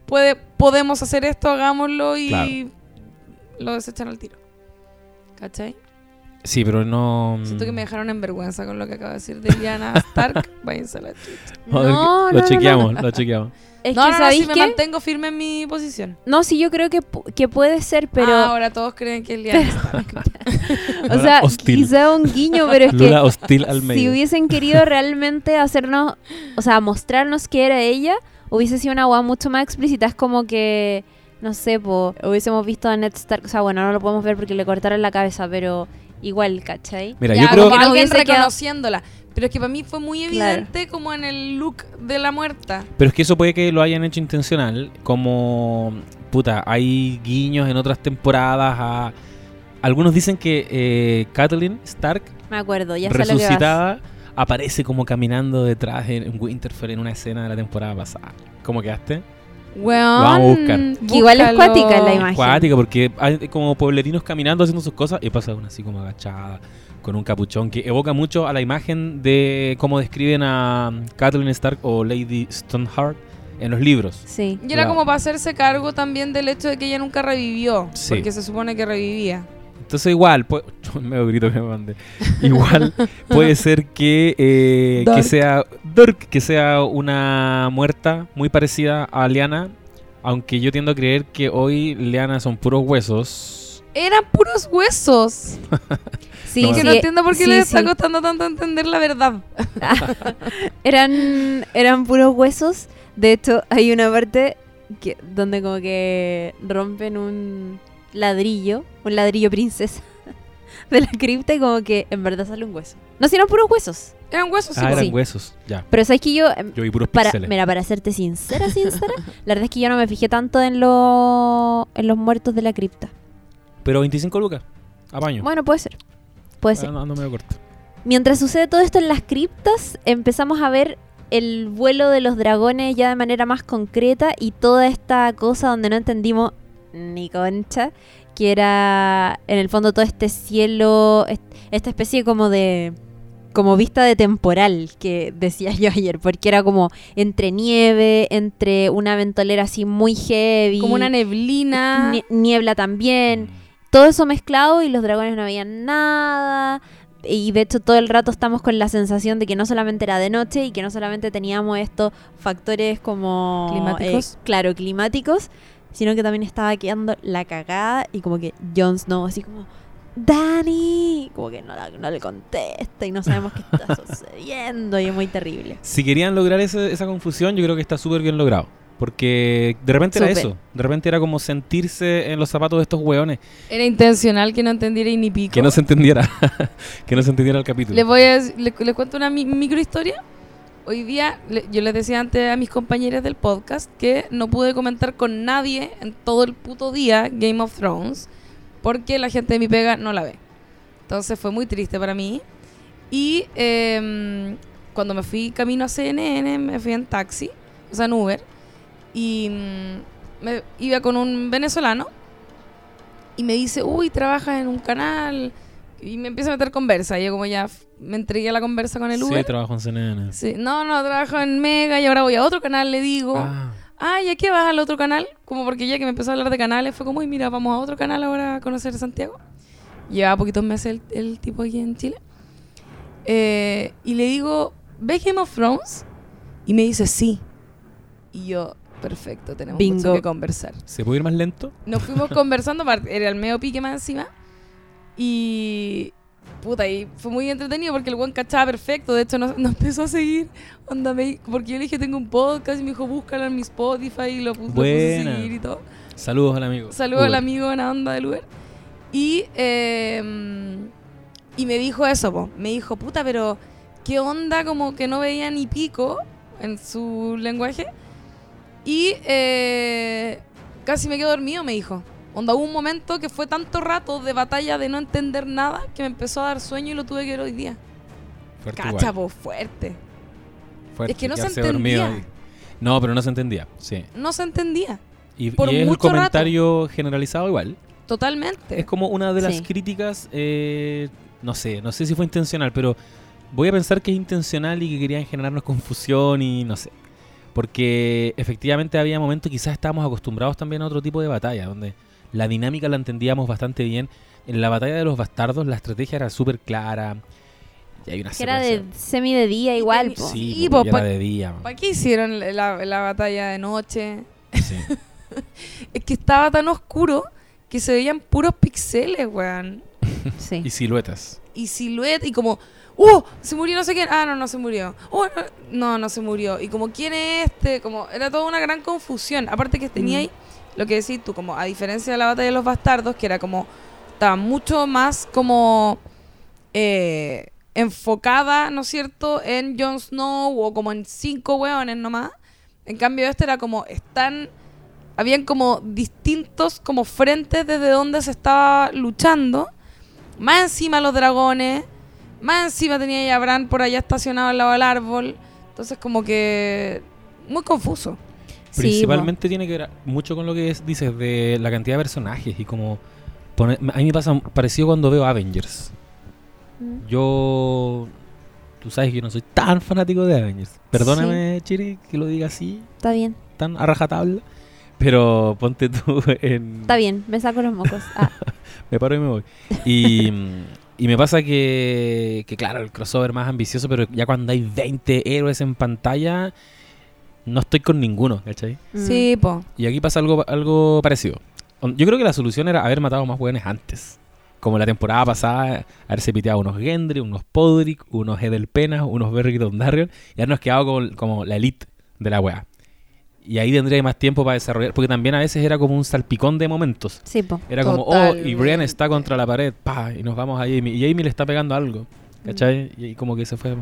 puede, podemos hacer esto, hagámoslo y Claro. lo desechan al tiro. ¿Cachai? Sí, pero no. Siento que me dejaron en vergüenza con lo que acabo de decir de Liana Stark. Váyanse a la chucha. No, lo no, chequeamos, no. lo chequeamos. Es no, que, no, no, ¿sabéis sí me qué? mantengo firme en mi posición. No, sí, yo creo que, pu- que puede ser, pero. Ah, ahora todos creen que es Liana Stark. o sea, hostil. quizá un guiño, pero es que. Lula hostil al Si hubiesen querido realmente hacernos, o sea, mostrarnos que era ella, hubiese sido una guay mucho más explícita. Es como que, no sé, po, hubiésemos visto a Ned Stark. O sea, bueno, no lo podemos ver porque le cortaron la cabeza, pero igual, ¿cachai? Mira, Ya, yo creo que alguien hubiese quedado- reconociéndola. Pero es que para mí fue muy Claro. evidente como en el look de la muerta. Pero es que eso puede que lo hayan hecho intencional, como puta, hay guiños en otras temporadas a algunos dicen que eh, Catelyn Stark Me acuerdo, ya lo resucitada aparece como caminando detrás de en Winterfell en una escena de la temporada pasada. ¿Cómo quedaste? Weón, vamos a buscar. Que igual es cuática la imagen. Acuática, porque hay como pueblerinos caminando haciendo sus cosas y pasa una así como agachada con un capuchón que evoca mucho a la imagen de cómo describen a Catelyn Stark o Lady Stoneheart en los libros. Sí. Y era Claro. como para hacerse cargo también del hecho de que ella nunca revivió. Sí. Porque se supone que revivía. Entonces igual, pu- me grito que me mandé. Igual puede ser que, eh, que sea Dark, que sea una muerta muy parecida a Liana, aunque yo tiendo a creer que hoy Liana son puros huesos. Eran puros huesos. Sí, No, que sí, no entiendo por qué sí, les está sí. costando tanto entender la verdad. eran, eran puros huesos. De hecho, hay una parte que, donde como que rompen un ladrillo, un ladrillo princesa de la cripta y como que en verdad sale un hueso. No, si eran puros huesos. Eran huesos, sí. Ah, eran sí. huesos, ya. Pero sabes que yo, em, Yo vi puros para, píxeles. mira, para serte sincera, sincera, la verdad es que yo no me fijé tanto en, lo, en los muertos de la cripta. Pero 25 lucas, apaño. Bueno, puede ser. Puede ser. Ah, no, ando medio corto. Mientras sucede todo esto en las criptas, empezamos a ver el vuelo de los dragones ya de manera más concreta y toda esta cosa donde no entendimos ni concha, que era en el fondo todo este cielo, est- esta especie como de como vista de temporal que decía yo ayer, porque era como entre nieve, entre una ventolera así muy heavy, Como una neblina. nie- niebla también, todo eso mezclado y los dragones no veían nada. Y de hecho todo el rato estamos con la sensación de que no solamente era de noche y que no solamente teníamos estos factores como... Climáticos. eh, claro, climáticos, sino que también estaba quedando la cagada y como que Jon Snow así como... Dani, como que no, la- no le contesta y no sabemos qué está sucediendo y es muy terrible. Si querían lograr ese- esa confusión, yo creo que está súper bien logrado. Porque de repente era eso. De repente era como sentirse en los zapatos de estos hueones. Era intencional que no entendiera ni pico. Que no se entendiera. que no se entendiera el capítulo. Les voy a les cuento una mi- micro historia. Hoy día, le- yo les decía antes a mis compañeros del podcast que no pude comentar con nadie en todo el puto día Game of Thrones porque la gente de mi pega no la ve. Entonces fue muy triste para mí. Y em, cuando me fui camino a CNN, me fui en taxi, o sea, en Uber, y mm, me iba con un venezolano y me dice, uy, trabajas en un canal. Y me empieza a meter conversa. Y yo como ya me entregué a la conversa con el Sí, Uber. trabajo en CNN. Sí, no, no, trabajo en Mega y ahora voy a otro canal, le digo. Ah, Ah, ¿y a qué vas al otro canal? Como porque ya que me empezó a hablar de canales, fue como, uy, mira, vamos a otro canal ahora a conocer Santiago. Llevaba poquitos meses el, el tipo aquí en Chile. Eh, y le digo, ¿ves Game of Thrones? Y me dice, sí. Y yo, perfecto, tenemos mucho que conversar. ¿Se puede ir más lento? Nos fuimos conversando, era el medio pique más encima. Y. Puta, y fue muy entretenido porque el buen cachaba perfecto. De hecho, nos, nos empezó a seguir. Onda, me- porque yo le dije, tengo un podcast. Y me dijo, búscalo en mi Spotify. Y lo, puse- lo puse a seguir y todo. Saludos al amigo. Saludos al amigo en la onda del Uber. Y, eh, y me dijo eso, po. me dijo, puta, pero qué onda como que no veía ni pico en su lenguaje. Y eh, casi me quedo dormido, me dijo. Onda, hubo un momento que fue tanto rato de batalla de no entender nada que me empezó a dar sueño y lo tuve que ver hoy día. Fuerte Cacha, po, fuerte. Fuerte, es que no se entendía. No, pero no se entendía, sí. No se entendía. Y, Por y es el mucho rato. comentario generalizado igual. Totalmente. Es como una de las Sí. críticas, eh, no sé, no sé si fue intencional, pero voy a pensar que es intencional y que querían generarnos confusión y no sé. Porque efectivamente había momentos, quizás estábamos acostumbrados también a otro tipo de batalla, donde la dinámica la entendíamos bastante bien. En la batalla de los bastardos la estrategia era súper clara. Y hay una Que era de semi de día igual. po. Sí, Sí, po, era pa- de día. man. ¿Para qué hicieron la, la batalla de noche? Sí. Es que estaba tan oscuro que se veían puros pixeles, weón. Sí. Y siluetas. Y silueta, y como, ¡uh! Se murió no sé quién. Ah, no, no se murió. ¡Uh! no, no, se murió. Y como, ¿quién es este? Como, era toda una gran confusión. Aparte que tenía Mm. ahí, lo que decís tú, como, a diferencia de la batalla de los bastardos, que era como, estaba mucho más como eh, enfocada, ¿no es cierto?, en Jon Snow o como en cinco weones nomás. En cambio, este era como, están, habían como distintos como frentes desde donde se estaba luchando. Más encima los dragones, más encima tenía ya a Bran por allá estacionado al lado del árbol. Entonces como que muy confuso. Sí, Principalmente tiene que ver mucho con lo que es- dices de la cantidad de personajes y como poner- a mí me pasa parecido cuando veo Avengers. Mm. Yo tú sabes que yo no soy tan fanático de Avengers. Perdóname, Chiri, que lo diga así, Está bien. tan a rajatabla, Pero ponte tú en... Está bien, me saco los mocos. Ah, Me paro y me voy. Y, y me pasa que, que, claro, el crossover más ambicioso, pero ya cuando hay 20 héroes en pantalla, no estoy con ninguno, ¿cachai? mm. Sí, po. Y aquí pasa algo, algo parecido. Yo creo que la solución era haber matado más hueones antes. Como la temporada pasada, haberse piteado unos Gendry, unos Podrick, unos Edelpena, unos Beric Dondarrion, y habernos quedado como, como la elite de la wea. Y ahí tendría más tiempo para desarrollar, porque también a veces era como un salpicón de momentos. Sí, po. Era como, oh, y. Brian está contra la pared, pa, y nos vamos a Jamie. Y Jamie le está pegando algo, ¿cachai? Y, y como que se fue.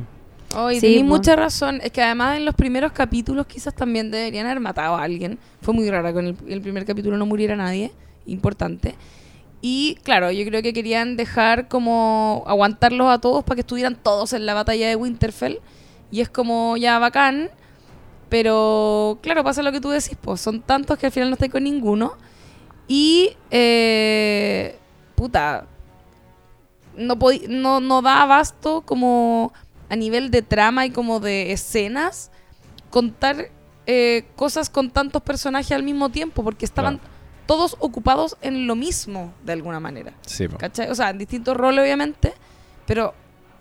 Oh, y Sí, mucha razón. Es que además en los primeros capítulos quizás también deberían haber matado a alguien. Fue muy rara con el, el primer capítulo no muriera nadie. Importante. Y claro, yo creo que querían dejar como aguantarlos a todos para que estuvieran todos en la batalla de Winterfell. Y es como ya bacán. Pero claro, pasa lo que tú decís, pues son tantos que al final no estoy con ninguno. Y eh, puta, no, no, no da abasto como a nivel de trama y como de escenas contar eh, cosas con tantos personajes al mismo tiempo porque estaban Claro. todos ocupados en lo mismo de alguna manera. Sí. ¿Cachai? O sea, en distintos roles obviamente, pero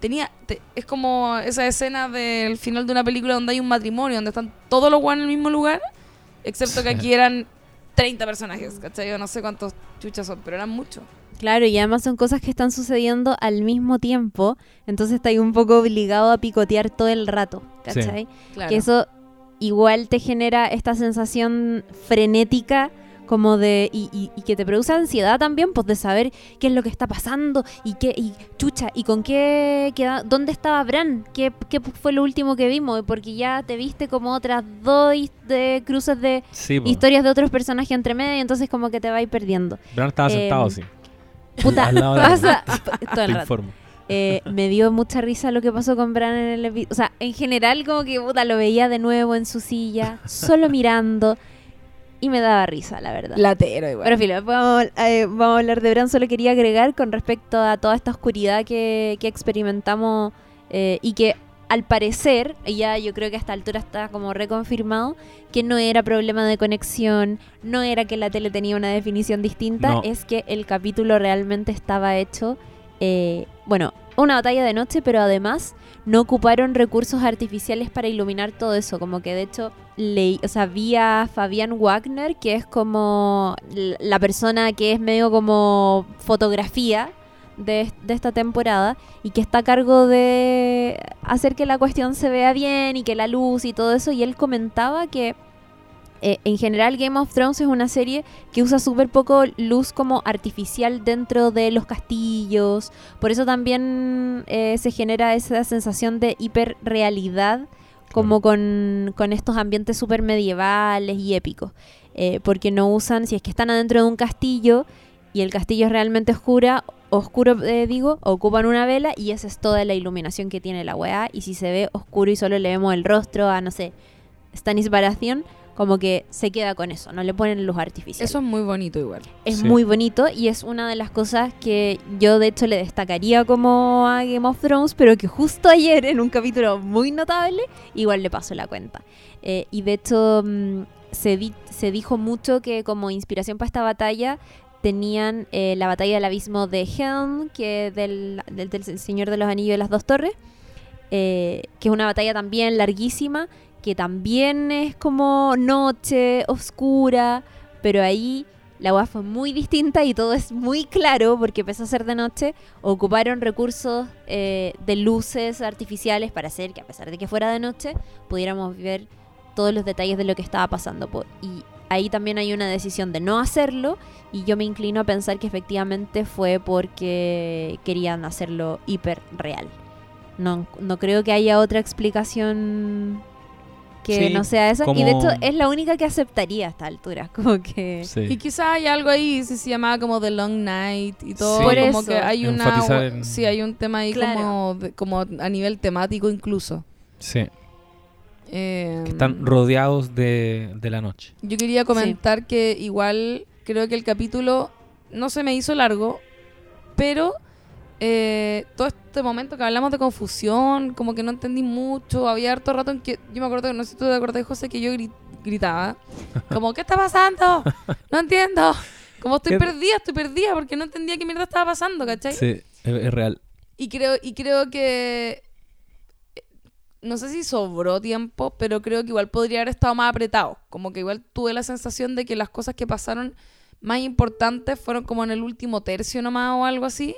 tenía te- es como esa escena del final de una película donde hay un matrimonio, donde están todos los guanes en el mismo lugar, excepto que aquí eran 30 personajes, ¿cachai? Yo no sé cuántos chuchas son, pero eran muchos. Claro, y además son cosas que están sucediendo al mismo tiempo, entonces está ahí un poco obligado a picotear todo el rato, Sí. ¿cachai? Claro. Que eso igual te genera esta sensación frenética como de y, y- y que te produce ansiedad también pues de saber qué es lo que está pasando y qué y chucha y con qué queda dónde estaba Bran qué, qué fue lo último que vimos porque ya te viste como otras dos de cruces de Sí, historias de otros personajes entre medio entonces como que te va a ir perdiendo Bran estaba Em, sentado así. puta Al lado de pasa todo Te el rato informo. eh, me dio mucha risa lo que pasó con Bran en el episodio. O sea, en general, como que puta, lo veía de nuevo en su silla, solo mirando. Y me daba risa, la verdad. Latero igual. Pero filo, vamos, eh, vamos a hablar de Bran. Solo quería agregar con respecto a toda esta oscuridad que, que experimentamos eh, y que al parecer, y ya yo creo que a esta altura está como reconfirmado, que no era problema de conexión, no era que la tele tenía una definición distinta, No. es que el capítulo realmente estaba hecho, eh, bueno, una batalla de noche, pero además no ocuparon recursos artificiales para iluminar todo eso, como que de hecho leí, o sea, vi a Fabián Wagner, que es como la persona que es medio como fotografía de, de esta temporada y que está a cargo de hacer que la cuestión se vea bien y que la luz y todo eso, y él comentaba que eh, en general Game of Thrones es una serie que usa súper poco luz como artificial dentro de los castillos, por eso también eh, se genera esa sensación de hiperrealidad como con, con estos ambientes súper medievales y épicos. Eh, porque no usan, si es que están adentro de un castillo y el castillo es realmente oscura, oscuro, eh, digo, ocupan una vela y esa es toda la iluminación que tiene la weá. Y si se ve oscuro y solo le vemos el rostro a, no sé, Stanis Baratheon, como que se queda con eso, no le ponen luz artificial. Eso es muy bonito igual. Es Sí. muy bonito y es una de las cosas que yo de hecho le destacaría como a Game of Thrones, pero que justo ayer en un capítulo muy notable igual le pasó la cuenta. Eh, y de hecho mm, se, di- se dijo mucho que como inspiración para esta batalla tenían eh, la batalla del abismo de Helm, que del, del, del Señor de los Anillos de las Dos Torres, eh, que es una batalla también larguísima, que también es como noche, oscura, pero ahí la UA fue muy distinta y todo es muy claro porque empezó a ser de noche. Ocuparon recursos eh, de luces artificiales para hacer que a pesar de que fuera de noche pudiéramos ver todos los detalles de lo que estaba pasando. Y ahí también hay una decisión de no hacerlo y yo me inclino a pensar que efectivamente fue porque querían hacerlo hiper real. No, no creo que haya otra explicación que Sí, no sea esa. Y de hecho es la única que aceptaría a esta altura. Como que... Y Sí. quizá hay algo ahí, si se llamaba como The Long Night y todo. Sí. Por como eso. que hay una. En- Sí, hay un tema ahí Claro. como, de- como a nivel temático incluso. Sí. Eh, Que están rodeados de, de la noche. Yo quería comentar que igual creo que el capítulo no se me hizo largo, pero eh, todo este momento que hablamos de confusión, como que no entendí mucho, había harto rato en que yo me acuerdo, no sé si tú te acordás, José, que yo gri- gritaba. Como, ¿qué está pasando? No entiendo. Como estoy ¿Qué- perdida, estoy perdida porque no entendía qué mierda estaba pasando, ¿cachai? Sí, es, es real. Y creo, y creo que. eh, No sé si sobró tiempo, pero creo que igual podría haber estado más apretado. Como que igual tuve la sensación de que las cosas que pasaron más importantes fueron como en el último tercio nomás o algo así.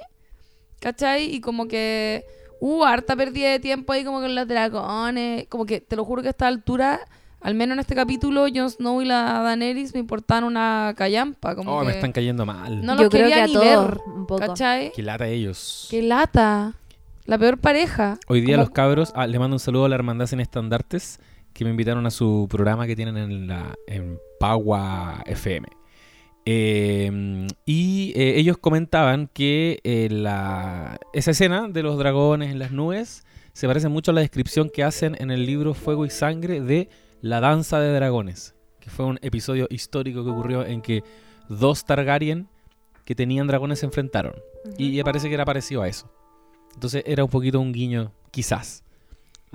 ¿Cachai? Y como que hubo harta pérdida de tiempo ahí como con los dragones. Como que te lo juro que a esta altura, al menos en este capítulo, Jon Snow y la Daenerys me importaban una callampa. Como Oh, que me están cayendo mal. No Yo los creo quería que a ni todos ver, un poco. ¿Cachai? Qué lata ellos. ¡Qué lata! La peor pareja. Hoy día Como- los cabros, ah, le mando un saludo a la Hermandad Sin Estandartes, que me invitaron a su programa que tienen en, la, en Pagua FM. Eh, y eh, ellos comentaban que eh, la, esa escena de los dragones en las nubes se parece mucho a la descripción que hacen en el libro Fuego y Sangre de La Danza de Dragones, que fue un episodio histórico que ocurrió en que dos Targaryen que tenían dragones se enfrentaron. Y parece que era parecido a eso. Entonces era un poquito un guiño, quizás,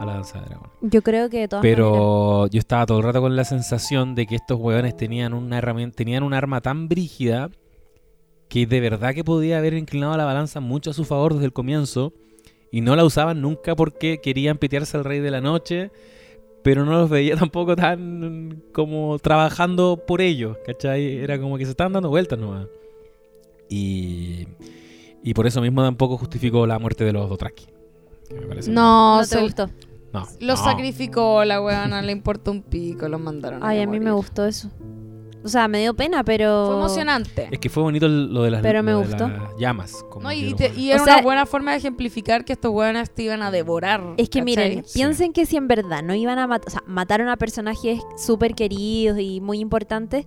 a la danza de dragones. Yo creo que de todas maneras. Pero yo estaba todo el rato con la sensación de que estos hueones tenían una herramienta, tenían un arma tan brígida que de verdad que podía haber inclinado la balanza mucho a su favor desde el comienzo y no la usaban nunca porque querían pitearse al rey de la noche, pero no los veía tampoco tan como trabajando por ellos, ¿cachai? Era como que se estaban dando vueltas nomás. Y, y por eso mismo tampoco justificó la muerte de los Dothraki. No, No te gustó. No, los no. sacrificó la weona, le importa un pico, los mandaron a Ay, a mí me gustó eso. O sea, me dio pena, pero. Fue emocionante. Es que fue bonito lo de las, Pero me lo de gustó. las llamas. como No, y, te- y O era sea- una buena forma de ejemplificar que estos weones te iban a devorar. Es que ¿cachai? miren, Sí. piensen que si en verdad no iban a matar, o sea, mataron a personajes súper queridos y muy importantes,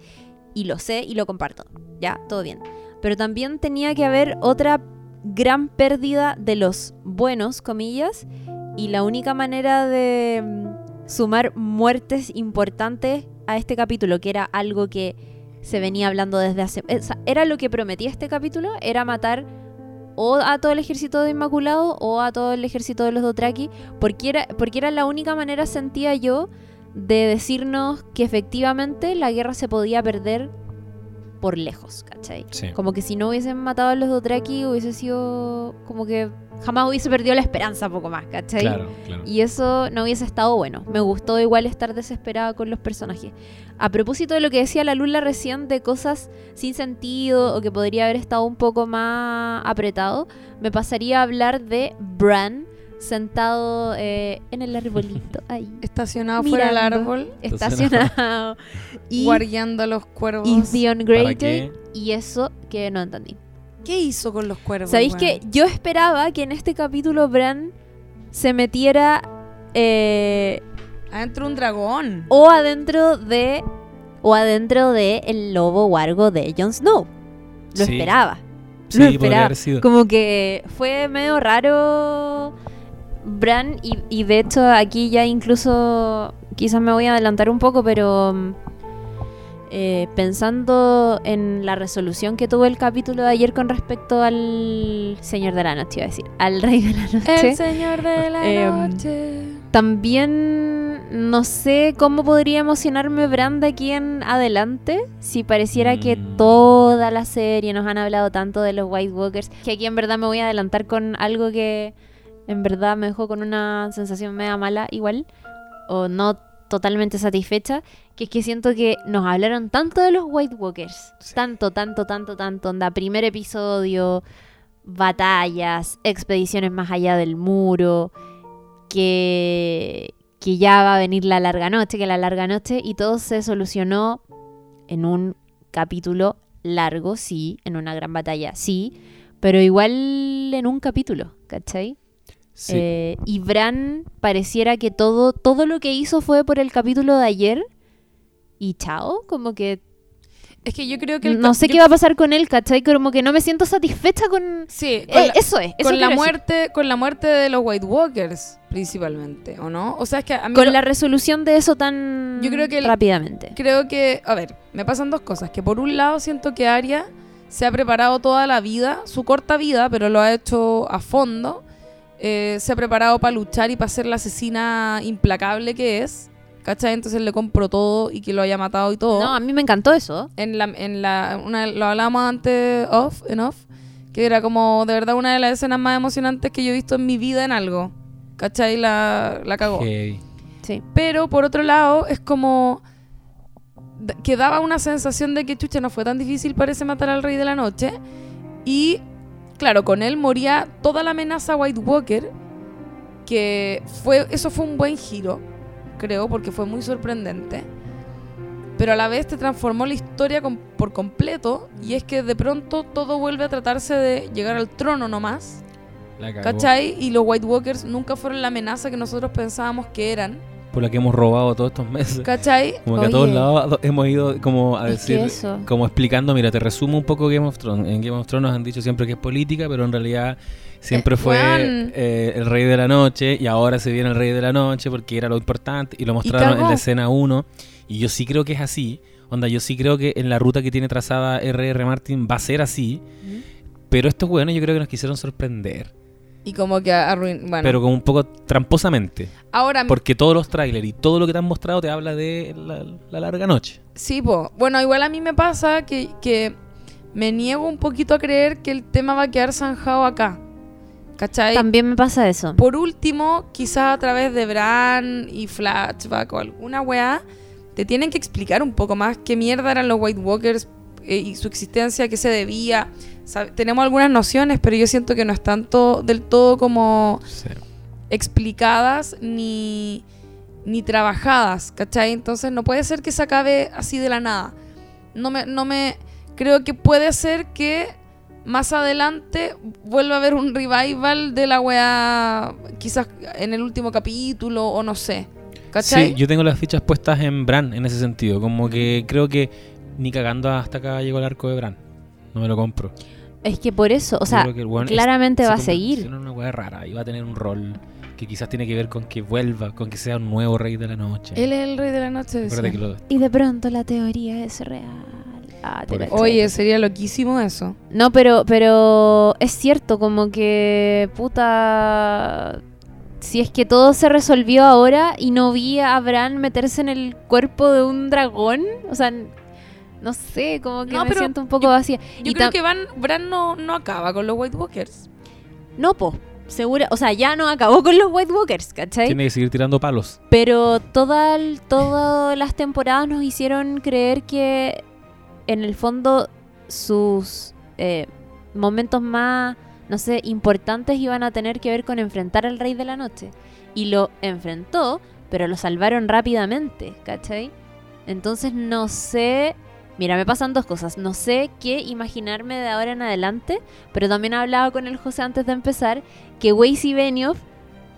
y lo sé y lo comparto, ya, todo bien. Pero también tenía que haber otra gran pérdida de los buenos, comillas, y la única manera de mm, sumar muertes importantes a este capítulo, que era algo que se venía hablando desde hace... era lo que prometía este capítulo, era matar o a todo el ejército de Inmaculado o a todo el ejército de los Dothraki, porque era, porque era la única manera, sentía yo, de decirnos que efectivamente la guerra se podía perder por lejos, ¿cachai? Sí. Como que si no hubiesen matado a los Dothraki hubiese sido como que jamás hubiese perdido la esperanza poco más, ¿cachai? Claro, claro. Y eso no hubiese estado bueno. Me gustó igual estar desesperada con los personajes. A propósito de lo que decía la Lula recién de cosas sin sentido o que podría haber estado un poco más apretado, me pasaría a hablar de Bran sentado eh, en el arbolito ahí. Estacionado fuera del árbol, Estacionado. y, guardiando a los cuervos. y Theon ¿Para Greyjoy. qué? Y eso que no entendí. ¿Qué hizo con los cuervos? ¿Sabéis que yo esperaba que en este capítulo Bran se metiera eh, Adentro un dragón. o adentro de o adentro de el lobo wargo de Jon Snow. Lo Sí. esperaba. Sí, lo podría esperaba. haber sido. Como que fue medio raro Bran y, y de hecho aquí ya incluso quizás me voy a adelantar un poco, pero mm, eh, pensando en la resolución que tuvo el capítulo de ayer con respecto al Señor de la Noche, iba a decir, al Rey de la Noche. El señor de la Em, noche. También no sé cómo podría emocionarme Bran de aquí en adelante si pareciera que Mm. toda la serie nos han hablado tanto de los White Walkers que aquí en verdad me voy a adelantar con algo que en verdad me dejó con una sensación media mala igual o no totalmente satisfecha que es que siento que nos hablaron tanto de los White Walkers Sí. tanto, tanto, tanto, tanto onda primer episodio batallas, expediciones más allá del muro que, que ya va a venir la larga noche, que la larga noche, y todo se solucionó en un capítulo largo, sí, en una gran batalla, sí, pero igual en un capítulo, ¿cachai? Sí. Eh, y Bran pareciera que todo, todo lo que hizo fue por el capítulo de ayer y chao, como que Es que yo creo que el no sé qué va a pasar con él, ¿cachai? Como que no me siento satisfecha con... Sí, Eh, con la- eso es, eso con la decir. muerte con la muerte de los White Walkers principalmente o no o sea es que a mí Con lo- la resolución de eso tan Yo creo que el- rápidamente. creo que a ver me pasan dos cosas que por un lado siento que Arya se ha preparado toda la vida su corta vida pero lo ha hecho a fondo eh, se ha preparado para luchar y para ser la asesina implacable que es ¿cachai? Entonces le compro todo y que lo haya matado y todo. No, a mí me encantó eso. En la, en la, una, lo hablábamos antes off, en off, que era como de verdad una de las escenas más emocionantes que yo he visto en mi vida en algo. ¿Cachai? La, la cagó. Sí. Pero por otro lado, es como que daba una sensación de que chucha no fue tan difícil parece matar al rey de la noche. Y claro, con él moría toda la amenaza White Walker. Que fue, eso fue un buen giro, creo, porque fue muy sorprendente. Pero a la vez te transformó la historia por completo. Y es que de pronto todo vuelve a tratarse de llegar al trono nomás. La. ¿Cachai? Y los White Walkers nunca fueron la amenaza que nosotros pensábamos que eran. Por la que hemos robado todos estos meses. ¿Cachai? Como que a todos lados hemos ido como a decir, eso. como explicando, mira, te resumo un poco Game of Thrones. En Game of Thrones nos han dicho siempre que es política, pero en realidad siempre Eh, fue eh, el rey de la noche y ahora se viene el rey de la noche porque era lo importante y lo mostraron en la escena 1 y yo sí creo que es así. Onda, yo sí creo que en la ruta que tiene trazada R.R. Martin va a ser así, pero estos weones yo creo que nos quisieron sorprender, Y como que arruin... Bueno, pero como un poco tramposamente, ahora porque todos los trailers y todo lo que te han mostrado te habla de la, la larga noche. sí, po. Bueno, igual a mí me pasa que, que me niego un poquito a creer que el tema va a quedar zanjado acá. ¿Cachai? También me pasa eso. Por último, quizás a través de Bran y Flashback o alguna weá, te tienen que explicar un poco más qué mierda eran los White Walkers eh, y su existencia, a qué se debía. Sabe- tenemos algunas nociones, pero yo siento que no están to- del todo como explicadas ni, ni trabajadas, ¿cachai? Entonces no puede ser que se acabe así de la nada. No me, no me. Creo que puede ser que más adelante vuelva a haber un revival de la weá, quizás en el último capítulo o no sé. ¿Cachai? Sí, yo tengo las fichas puestas en Bran en ese sentido. Como que creo que ni cagando hasta acá llegó el arco de Bran. No me lo compro. Es que por eso, o sea, weón es- claramente se va a seguir. una weá rara y va a tener un rol que quizás tiene que ver con que vuelva, con que sea un nuevo rey de la noche. Él es el rey de la noche. Decía. que lo- Y de pronto la teoría es real. Ah, te. Oye, sería loquísimo eso. No, pero, pero es cierto, como que puta. Si es que todo se resolvió ahora y no vi a Bran meterse en el cuerpo de un dragón, o sea, no sé, como que No, me siento un poco vacía. Yo Y creo que Van, Bran no, no acaba con los White Walkers. No, po, segura, o sea, ya no acabó con los White Walkers, ¿cachai? Tiene que seguir tirando palos. Pero toda el- todas las temporadas nos hicieron creer que en el fondo sus eh, momentos más, no sé, importantes iban a tener que ver con enfrentar al Rey de la Noche. Y lo enfrentó, pero lo salvaron rápidamente, ¿cachai? Entonces no sé... Mira, me pasan dos cosas. No sé qué imaginarme de ahora en adelante, pero también hablaba con el José antes de empezar que Weiss y Benioff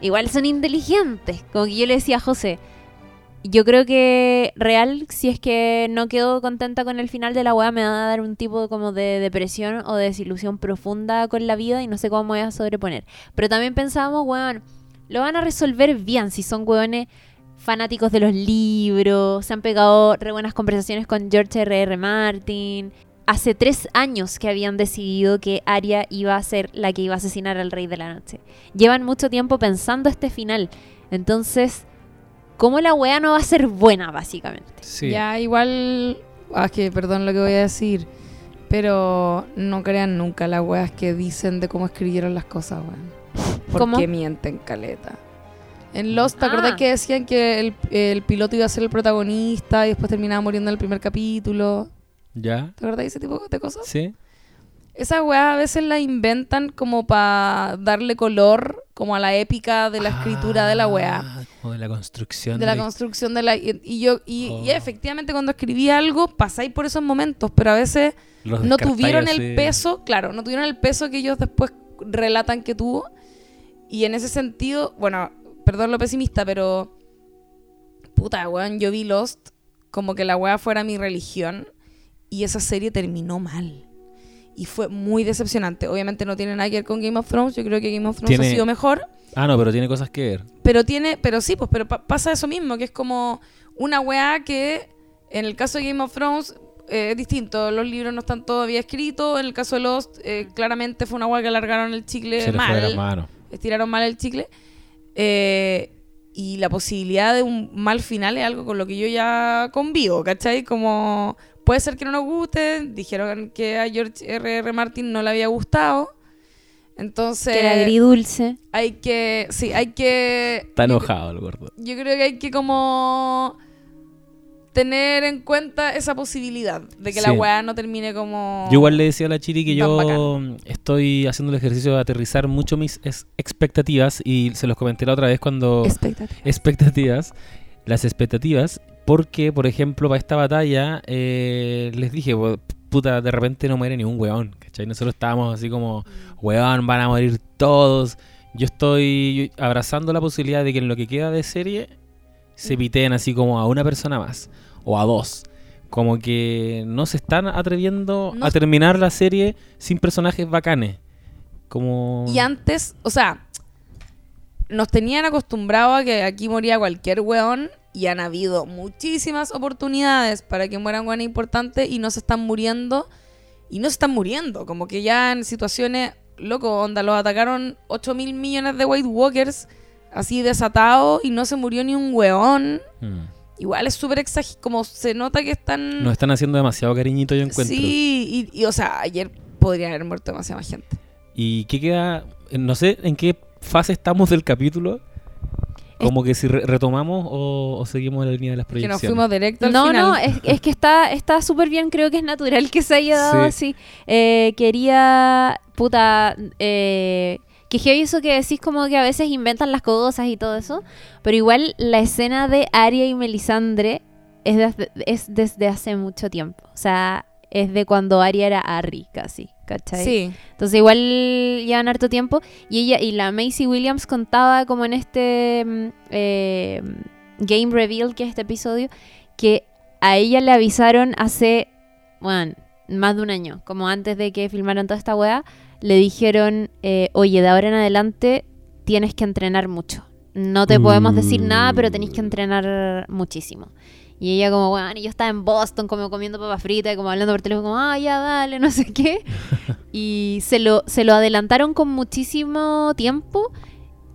igual son inteligentes. Como que yo le decía a José, yo creo que real, si es que no quedo contenta con el final de la weá, me va a dar un tipo como de depresión o de desilusión profunda con la vida y no sé cómo me voy a sobreponer. Pero también pensábamos, weón, lo van a resolver bien si son weones fanáticos de los libros, se han pegado re buenas conversaciones con George R.R. R. Martin. Hace tres años que habían decidido que Arya iba a ser la que iba a asesinar al Rey de la Noche. Llevan mucho tiempo pensando este final. Entonces, ¿cómo la wea no va a ser buena, básicamente? Sí. Ya, igual. Ah, es que perdón lo que voy a decir. Pero no crean nunca las weas que dicen de cómo escribieron las cosas, weón. Porque ¿Cómo? mienten, caleta. En Lost, ¿te acordás Ah. que decían que el, el piloto iba a ser el protagonista y después terminaba muriendo en el primer capítulo? ¿Ya? ¿Te acordás de ese tipo de cosas? ¿Sí? Esas weas a veces las inventan como para darle color como a la épica de la escritura de la wea. Ah, Como de la construcción. de la la- construcción de la y, y yo y, y Oh. efectivamente cuando escribí algo pasáis por esos momentos pero a veces los no tuvieron el así. peso claro no tuvieron el peso que ellos después relatan que tuvo y en ese sentido bueno perdón lo pesimista pero puta weón yo vi Lost como que la weá fuera mi religión y esa serie terminó mal y fue muy decepcionante obviamente no tiene nada que ver con Game of Thrones yo creo que Game of Thrones Tiene- ha sido mejor Ah, no, pero tiene cosas que ver. pero tiene, pero sí, pues, pero pa- pasa eso mismo, que es como una weá que en el caso de Game of Thrones eh, es distinto. Los libros no están todavía escritos. En el caso de Lost, eh, claramente fue una weá que alargaron el chicle Se le fue de las mal. manos. Estiraron mal el chicle. Eh, Y la posibilidad de un mal final es algo con lo que yo ya convivo, ¿cachai? Como puede ser que no nos guste, dijeron que a George R.R. R. Martin no le había gustado. Entonces, Que era agridulce. hay que, sí, hay que... Está enojado el gordo. yo creo que hay que como tener en cuenta esa posibilidad de que la weá no termine como... Yo igual le decía a la Chiri que yo estoy haciendo el ejercicio de aterrizar mucho mis es- expectativas y se los comenté la otra vez cuando... Expectativa. expectativas, las expectativas, porque, por ejemplo, para esta batalla, eh, les dije, "Pu- puta, de repente no muere ni un weón, ¿cachai? Nosotros estábamos así como, weón, van a morir todos. Yo estoy abrazando la posibilidad de que en lo que queda de serie se piteen así como a una persona más, o a dos. Como que no se están atreviendo No- a terminar la serie sin personajes bacanes. Como... Y antes, o sea, nos tenían acostumbrado a que aquí moría cualquier weón y han habido muchísimas oportunidades para que mueran weones importantes y no se están muriendo. Y no se están muriendo, como que ya en situaciones, loco, onda, los atacaron 8 mil millones de White Walkers así desatados y no se murió ni un weón. Mm. Igual es súper exagerado, como se nota que están... Nos están haciendo demasiado cariñito, yo encuentro. Sí, y, y, o sea, ayer podría haber muerto demasiada más gente. ¿Y qué queda? Eh, No sé en qué fase estamos del capítulo. Como que si re- retomamos o, o seguimos la línea de las Que proyecciones. nos fuimos directo al No, final. no, es, es que está está súper bien, creo que es natural que se haya dado Sí. así. Eh, quería, puta, eh, que heavy eso que decís como que a veces inventan las cosas y todo eso, pero igual la escena de Aria y Melisandre es, desde- es desde hace mucho tiempo. O sea, es de cuando Aria era Harry casi, ¿cachai? Sí. Entonces igual llevan harto tiempo y ella y la Macy Williams contaba como en este mm, eh, game reveal que es este episodio que a ella le avisaron hace bueno, más de un año, como antes de que filmaran toda esta weá, le dijeron, eh, oye, de ahora en adelante tienes que entrenar mucho. No te podemos decir nada, pero tenés que entrenar muchísimo. Y ella como, bueno, y yo estaba en Boston como comiendo papas fritas, y como hablando por teléfono, como, ah, ya dale, no sé qué. y se lo, se lo adelantaron con muchísimo tiempo,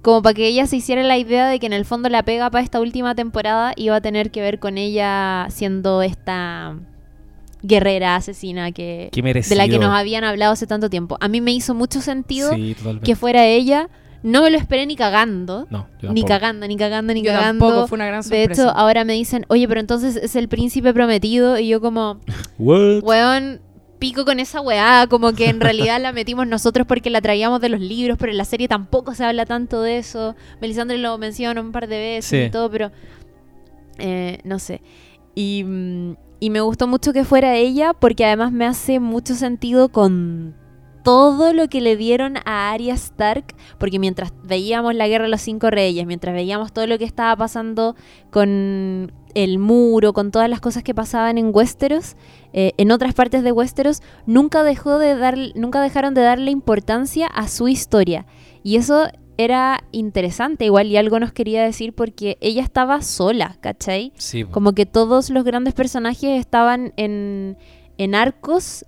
como para que ella se hiciera la idea de que en el fondo la pega para esta última temporada iba a tener que ver con ella siendo esta guerrera asesina que Qué de la que nos habían hablado hace tanto tiempo. A mí me hizo mucho sentido Sí, que fuera ella. No me lo esperé ni cagando. No, yo Ni cagando, ni cagando, ni Yo cagando. tampoco, fue una gran De sorpresa. hecho, ahora me dicen, oye, pero entonces es el príncipe prometido. Y yo como, What? weón, pico con esa weá. Como que en realidad la metimos nosotros porque la traíamos de los libros, pero en la serie tampoco se habla tanto de eso. Melisandre lo menciona un par de veces Sí. y todo, pero eh, no sé. Y, mm, y me gustó mucho que fuera ella porque además me hace mucho sentido con todo lo que le dieron a Arya Stark, porque mientras veíamos la guerra de los cinco reyes, mientras veíamos todo lo que estaba pasando con el muro, con todas las cosas que pasaban en Westeros, eh, en otras partes de Westeros, nunca dejó de dar, nunca dejaron de darle importancia a su historia. Y eso era interesante, igual y algo nos quería decir porque ella estaba sola, ¿cachai? Sí. Como que todos los grandes personajes estaban en, en arcos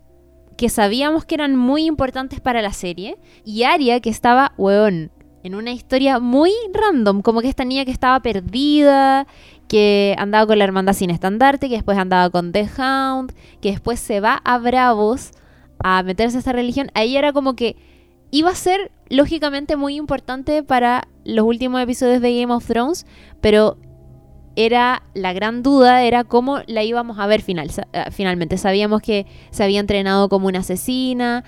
que sabíamos que eran muy importantes para la serie. Y Arya, que estaba, weón, en una historia muy random, como que esta niña que estaba perdida, que andaba con la hermandad sin estandarte, que después andaba con The Hound, que después se va a Bravos a meterse a esta religión. Ahí era como que iba a ser lógicamente muy importante para los últimos episodios de Game of Thrones, pero era la gran duda era cómo la íbamos a ver final, eh, finalmente. Sabíamos que se había entrenado como una asesina.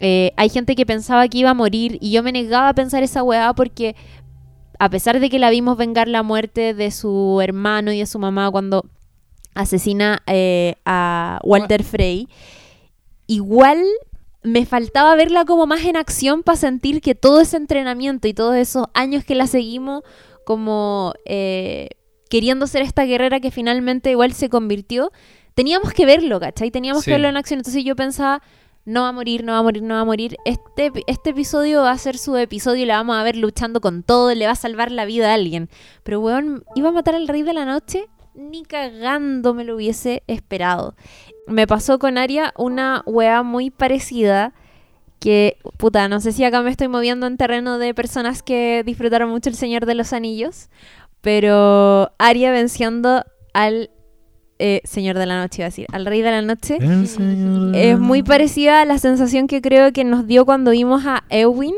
eh, hay gente que pensaba que iba a morir y yo me negaba a pensar esa weá porque a pesar de que la vimos vengar la muerte de su hermano y de su mamá cuando asesina eh, a Walter Frey, igual me faltaba verla como más en acción para sentir que todo ese entrenamiento y todos esos años que la seguimos como eh, queriendo ser esta guerrera que finalmente igual se convirtió, teníamos que verlo, ¿cachai? Teníamos Sí. que verlo en acción. Entonces yo pensaba, no va a morir, no va a morir, no va a morir. Este, este episodio va a ser su episodio y la vamos a ver luchando con todo, le va a salvar la vida a alguien. Pero, weón, iba a matar al rey de la noche, ni cagando me lo hubiese esperado. Me pasó con Aria una weá muy parecida. Que, puta, no sé si acá me estoy moviendo en terreno de personas que disfrutaron mucho El Señor de los Anillos. Pero Arya venciendo al eh, Señor de la Noche, iba a decir, al Rey de la Noche. Es muy parecida a la sensación que creo que nos dio cuando vimos a Eowyn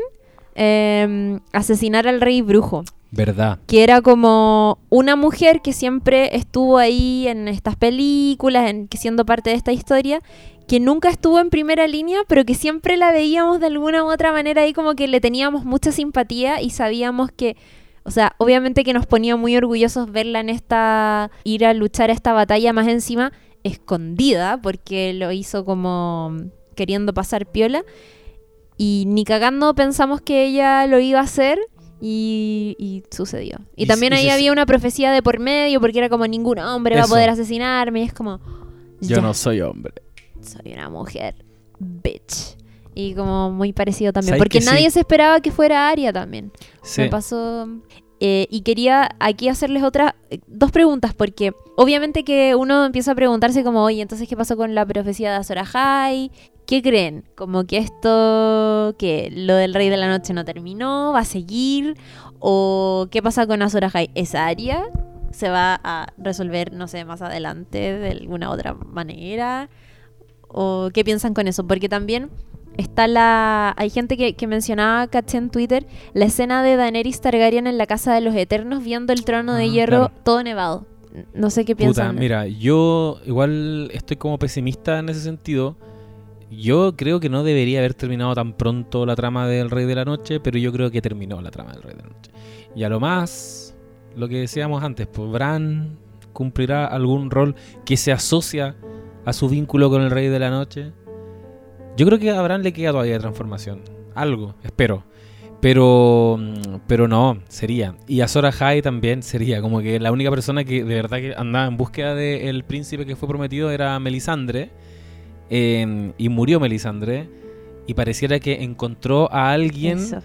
eh, asesinar al Rey Brujo. Verdad. Que era como una mujer que siempre estuvo ahí en estas películas, en, siendo parte de esta historia, que nunca estuvo en primera línea, pero que siempre la veíamos de alguna u otra manera ahí como que le teníamos mucha simpatía y sabíamos que, o sea, obviamente que nos ponía muy orgullosos verla en esta, ir a luchar esta batalla más encima, escondida, porque lo hizo como queriendo pasar piola. Y ni cagando pensamos que ella lo iba a hacer y, y sucedió. Y, Y también y ahí había una profecía de por medio porque era como ningún hombre va a poder asesinarme. Y es como... Yo ya, no soy hombre. soy una mujer. Bitch. Y como muy parecido también. ¿Sabes Porque que nadie sí? se esperaba que fuera Aria también. Sí. Me pasó. eh, y quería aquí hacerles otras eh, dos preguntas, porque obviamente que uno empieza a preguntarse como, oye, entonces, ¿qué pasó con la profecía de Azor Ahai? ¿Qué creen? Como que esto, que lo del Rey de la Noche no terminó, va a seguir, o qué pasa con Azor Ahai? ¿Es Aria? ¿Se va a resolver, no sé, más adelante de alguna otra manera? ¿O qué piensan con eso? Porque también está la... Hay gente que, que mencionaba, caché en Twitter, la escena de Daenerys Targaryen en la Casa de los Eternos viendo el trono de Ah, hierro claro. todo nevado. No sé qué Puta, piensan. mira, yo igual estoy como pesimista en ese sentido. Yo creo que no debería haber terminado tan pronto la trama del Rey de la Noche, pero yo creo que terminó la trama del Rey de la Noche. Y a lo más, lo que decíamos antes, pues Bran cumplirá algún rol que se asocia a su vínculo con el Rey de la Noche. Yo creo que a Bran le queda todavía transformación. Algo, espero. Pero, mm, pero no, sería. Y a Sora también sería. Como que la única persona que de verdad que andaba en búsqueda del príncipe que fue prometido era Melisandre. Eh, y murió Melisandre. Y pareciera que encontró a alguien Eso.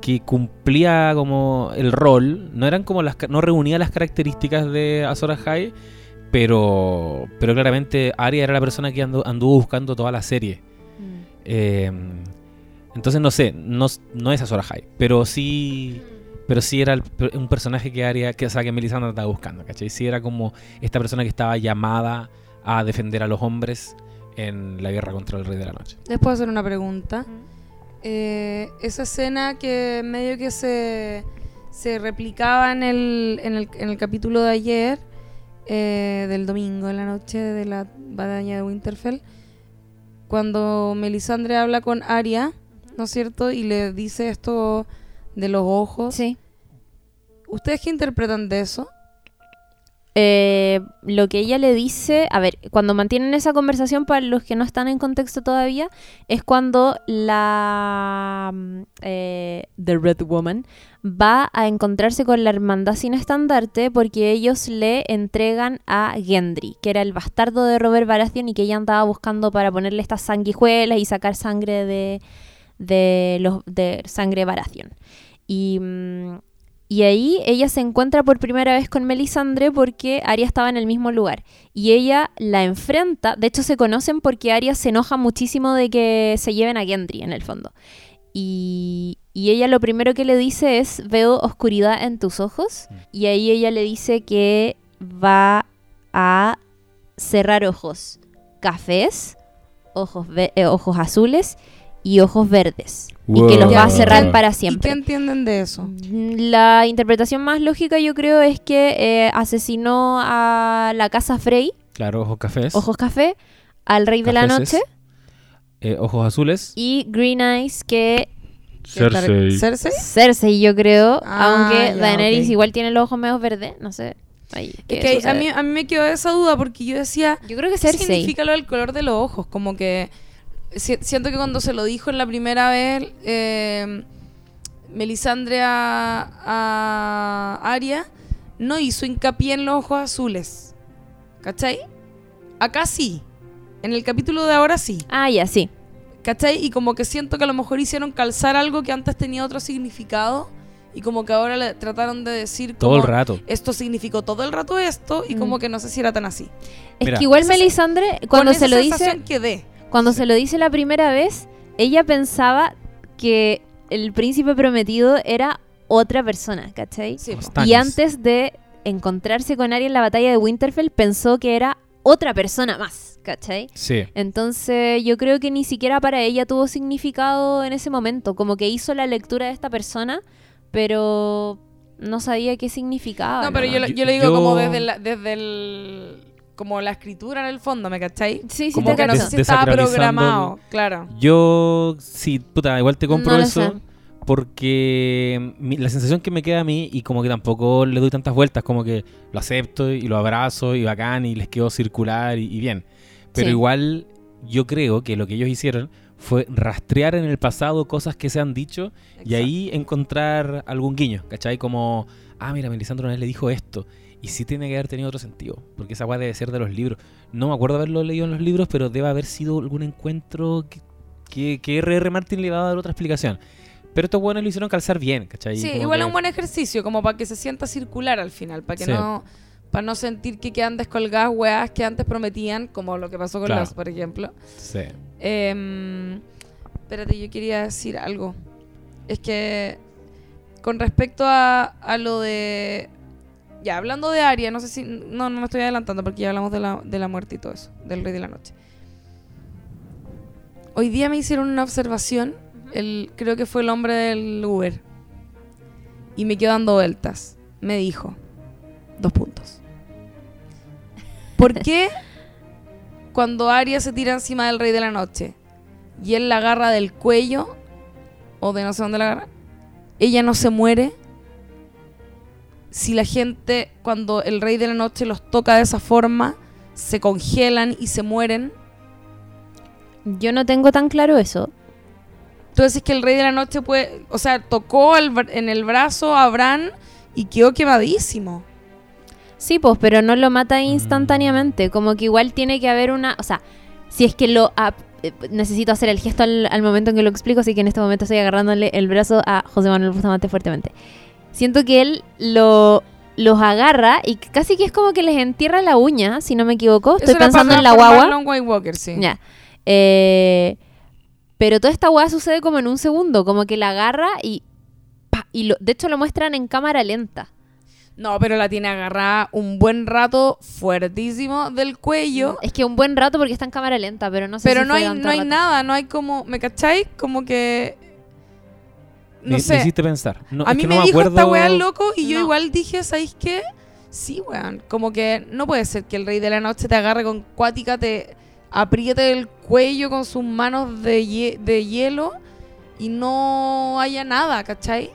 que cumplía como el rol. No eran como las no reunía las características de Azor Ahai. Pero, pero claramente Arya era la persona que andu- anduvo buscando toda la serie. Mm. Eh, entonces no sé, no, no es Azor Ahai, pero sí, pero sí era el- un personaje que Arya, que, o sea, que Melisandre estaba buscando, ¿cachai? Sí era como esta persona que estaba llamada a defender a los hombres en la guerra contra el Rey de la Noche. Les puedo hacer una pregunta. Eh, esa escena que medio que se, se replicaba en el, en, el, en el capítulo de ayer, eh, del domingo en la noche de la batalla de Winterfell, cuando Melisandre habla con Arya, ¿no es cierto? Y le dice esto de los ojos. Sí. ¿Ustedes qué interpretan de eso? Eh, lo que ella le dice, a ver, cuando mantienen esa conversación, para los que no están en contexto todavía, es cuando la mm, eh, The Red Woman va a encontrarse con la hermandad sin estandarte porque ellos le entregan a Gendry, que era el bastardo de Robert Baratheon y que ella andaba buscando para ponerle estas sanguijuelas y sacar sangre de, de los de sangre Baratheon. Y mm, y ahí ella se encuentra por primera vez con Melisandre porque Arya estaba en el mismo lugar. Y ella la enfrenta. De hecho, se conocen porque Arya se enoja muchísimo de que se lleven a Gendry, en el fondo. Y, y ella lo primero que le dice es: Veo oscuridad en tus ojos. Y ahí ella le dice que va a cerrar ojos cafés, ojos, eh, ojos azules y ojos verdes. Y que los va a cerrar para ¿Y siempre. qué entienden de eso? La interpretación más lógica yo creo es que eh, asesinó a la casa Frey, Claro, ojos cafés, Ojos Café, al Rey de la. Noche eh, ojos azules. y Green Eyes que ¿Cersei? ¿Cersei? Cersei yo creo, Ah, aunque ya, Daenerys igual tiene los ojos medio verdes, no sé. ¿qué que a mí, a mí me quedó esa duda porque yo decía, yo creo que ¿qué Cersei. significa lo del color de los ojos? Como que si- siento que cuando se lo dijo en la primera vez eh, Melisandre a, a Arya, no hizo hincapié en los ojos azules. ¿Cachai? Acá sí. En el capítulo de ahora sí. Ah, ya, sí. ¿Cachai? Y como que siento que a lo mejor hicieron calzar algo que antes tenía otro significado y como que ahora le trataron de decir Todo el rato. esto significó todo el rato esto y Mm. como que no sé si era tan así. Es Mira. que igual Melisandre cuando Con se esa lo dice. Cuando se lo dice la primera vez, ella pensaba que el príncipe prometido era otra persona, ¿cachai? Sí, Y antes de encontrarse con Arya en la batalla de Winterfell, pensó que era otra persona más, ¿cachai? Sí. Entonces yo creo que ni siquiera para ella tuvo significado en ese momento, como que hizo la lectura de esta persona, pero no sabía qué significaba. No, pero yo, yo lo digo Yo- como desde, la- desde el... Como la escritura en el fondo, ¿me cachai? Sí, sí, como te que no sé si estaba programado, claro. Yo, sí, puta, igual te compro No lo eso. sé. Porque mi- la sensación que me queda a mí, y como que tampoco le doy tantas vueltas, como que lo acepto y lo abrazo y bacán y les quedo circular y, y bien. Pero Sí. igual yo creo que lo que ellos hicieron fue rastrear en el pasado cosas que se han dicho y ahí encontrar algún guiño, ¿cachai? Como, ah, mira, Melisandro una vez le dijo esto. Y sí tiene que haber tenido otro sentido, porque esa weá debe ser de los libros. No me acuerdo haberlo leído en los libros, pero debe haber sido algún encuentro que, que, que R.R. Martin le va a dar otra explicación. Pero estos buenos lo hicieron calzar bien, ¿cachai? Sí, Como igual que- es un buen ejercicio, como para que se sienta circular al final, para que Sí. no para no sentir que quedan descolgadas weas que antes prometían, como lo que pasó con Claro. los, por ejemplo. Sí. Em, espérate, yo quería decir algo. Es que con respecto a, a lo de... Ya, hablando de Aria, no sé si... No, no me estoy adelantando porque ya hablamos de la, de la muerte y todo eso, del Rey de la Noche. Hoy día me hicieron una observación, el, creo que fue el hombre del Uber, y me quedó dando vueltas. Me dijo, dos puntos. ¿Por qué cuando Arya se tira encima del Rey de la Noche y él la agarra del cuello, o de no sé dónde la agarra, ella no se muere? Si la gente, cuando el Rey de la Noche los toca de esa forma, se congelan y se mueren. Yo no tengo tan claro eso. Entonces que el Rey de la Noche puede, o sea, tocó el en el brazo a Bran y quedó quemadísimo. Sí, pues, pero no lo mata Mm. instantáneamente. Como que igual tiene que haber una. O sea, si es que lo. eh, necesito hacer el gesto al, al momento en que lo explico, así que en este momento estoy agarrándole el brazo a José Manuel Bustamante fuertemente. Siento que él lo. Los agarra y casi que es como que les entierra la uña, si no me equivoco. Estoy Eso pensando en la guagua. en White Walker, sí. Ya. Eh, pero toda esta weá sucede como en un segundo, como que la agarra y. pa, y lo, de hecho lo muestran en cámara lenta. No, pero la tiene agarrada un buen rato fuertísimo del cuello. Es que un buen rato porque está en cámara lenta, pero no sé Pero si no hay, no hay nada, no hay como, ¿me cacháis? Como que... No me, sé. me hiciste pensar. No, a es mí que me no dijo acuerdo... esta weá loco y yo No. igual dije, ¿sabéis qué? Sí, weón. Como que no puede ser que el rey de la noche te agarre con cuática, te apriete el cuello con sus manos de, hie- de hielo y no haya nada, ¿cachai?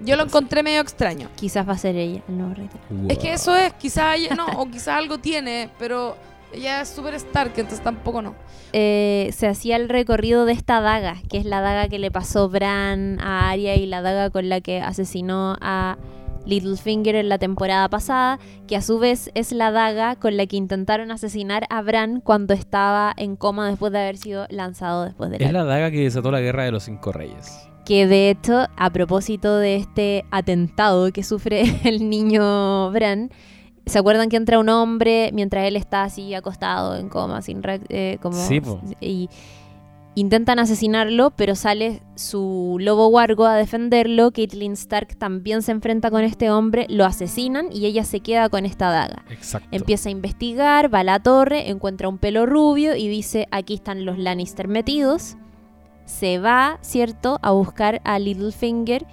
Yo lo encontré medio extraño. Quizás va a ser ella, el nuevo rey. de- Es que eso es, quizás ella no, o quizás algo tiene, pero ella es súper Stark, entonces tampoco no. Eh, se hacía el recorrido de esta daga, que es la daga que le pasó Bran a Arya y la daga con la que asesinó a Littlefinger en la temporada pasada, que a su vez es la daga con la que intentaron asesinar a Bran cuando estaba en coma después de haber sido lanzado después de Es la daga que desató la guerra de los cinco reyes. Que de hecho, a propósito de este atentado que sufre el niño Bran, ¿se acuerdan que entra un hombre mientras él está así acostado en coma, sin reac- eh, como Sí, y intentan asesinarlo, pero sale su lobo wargo a defenderlo. Caitlyn Stark también se enfrenta con este hombre, lo asesinan y ella se queda con esta daga. Exacto. Empieza a investigar, va a la torre, encuentra un pelo rubio y dice, aquí están los Lannister metidos. Se va, ¿cierto?, a buscar a Littlefinger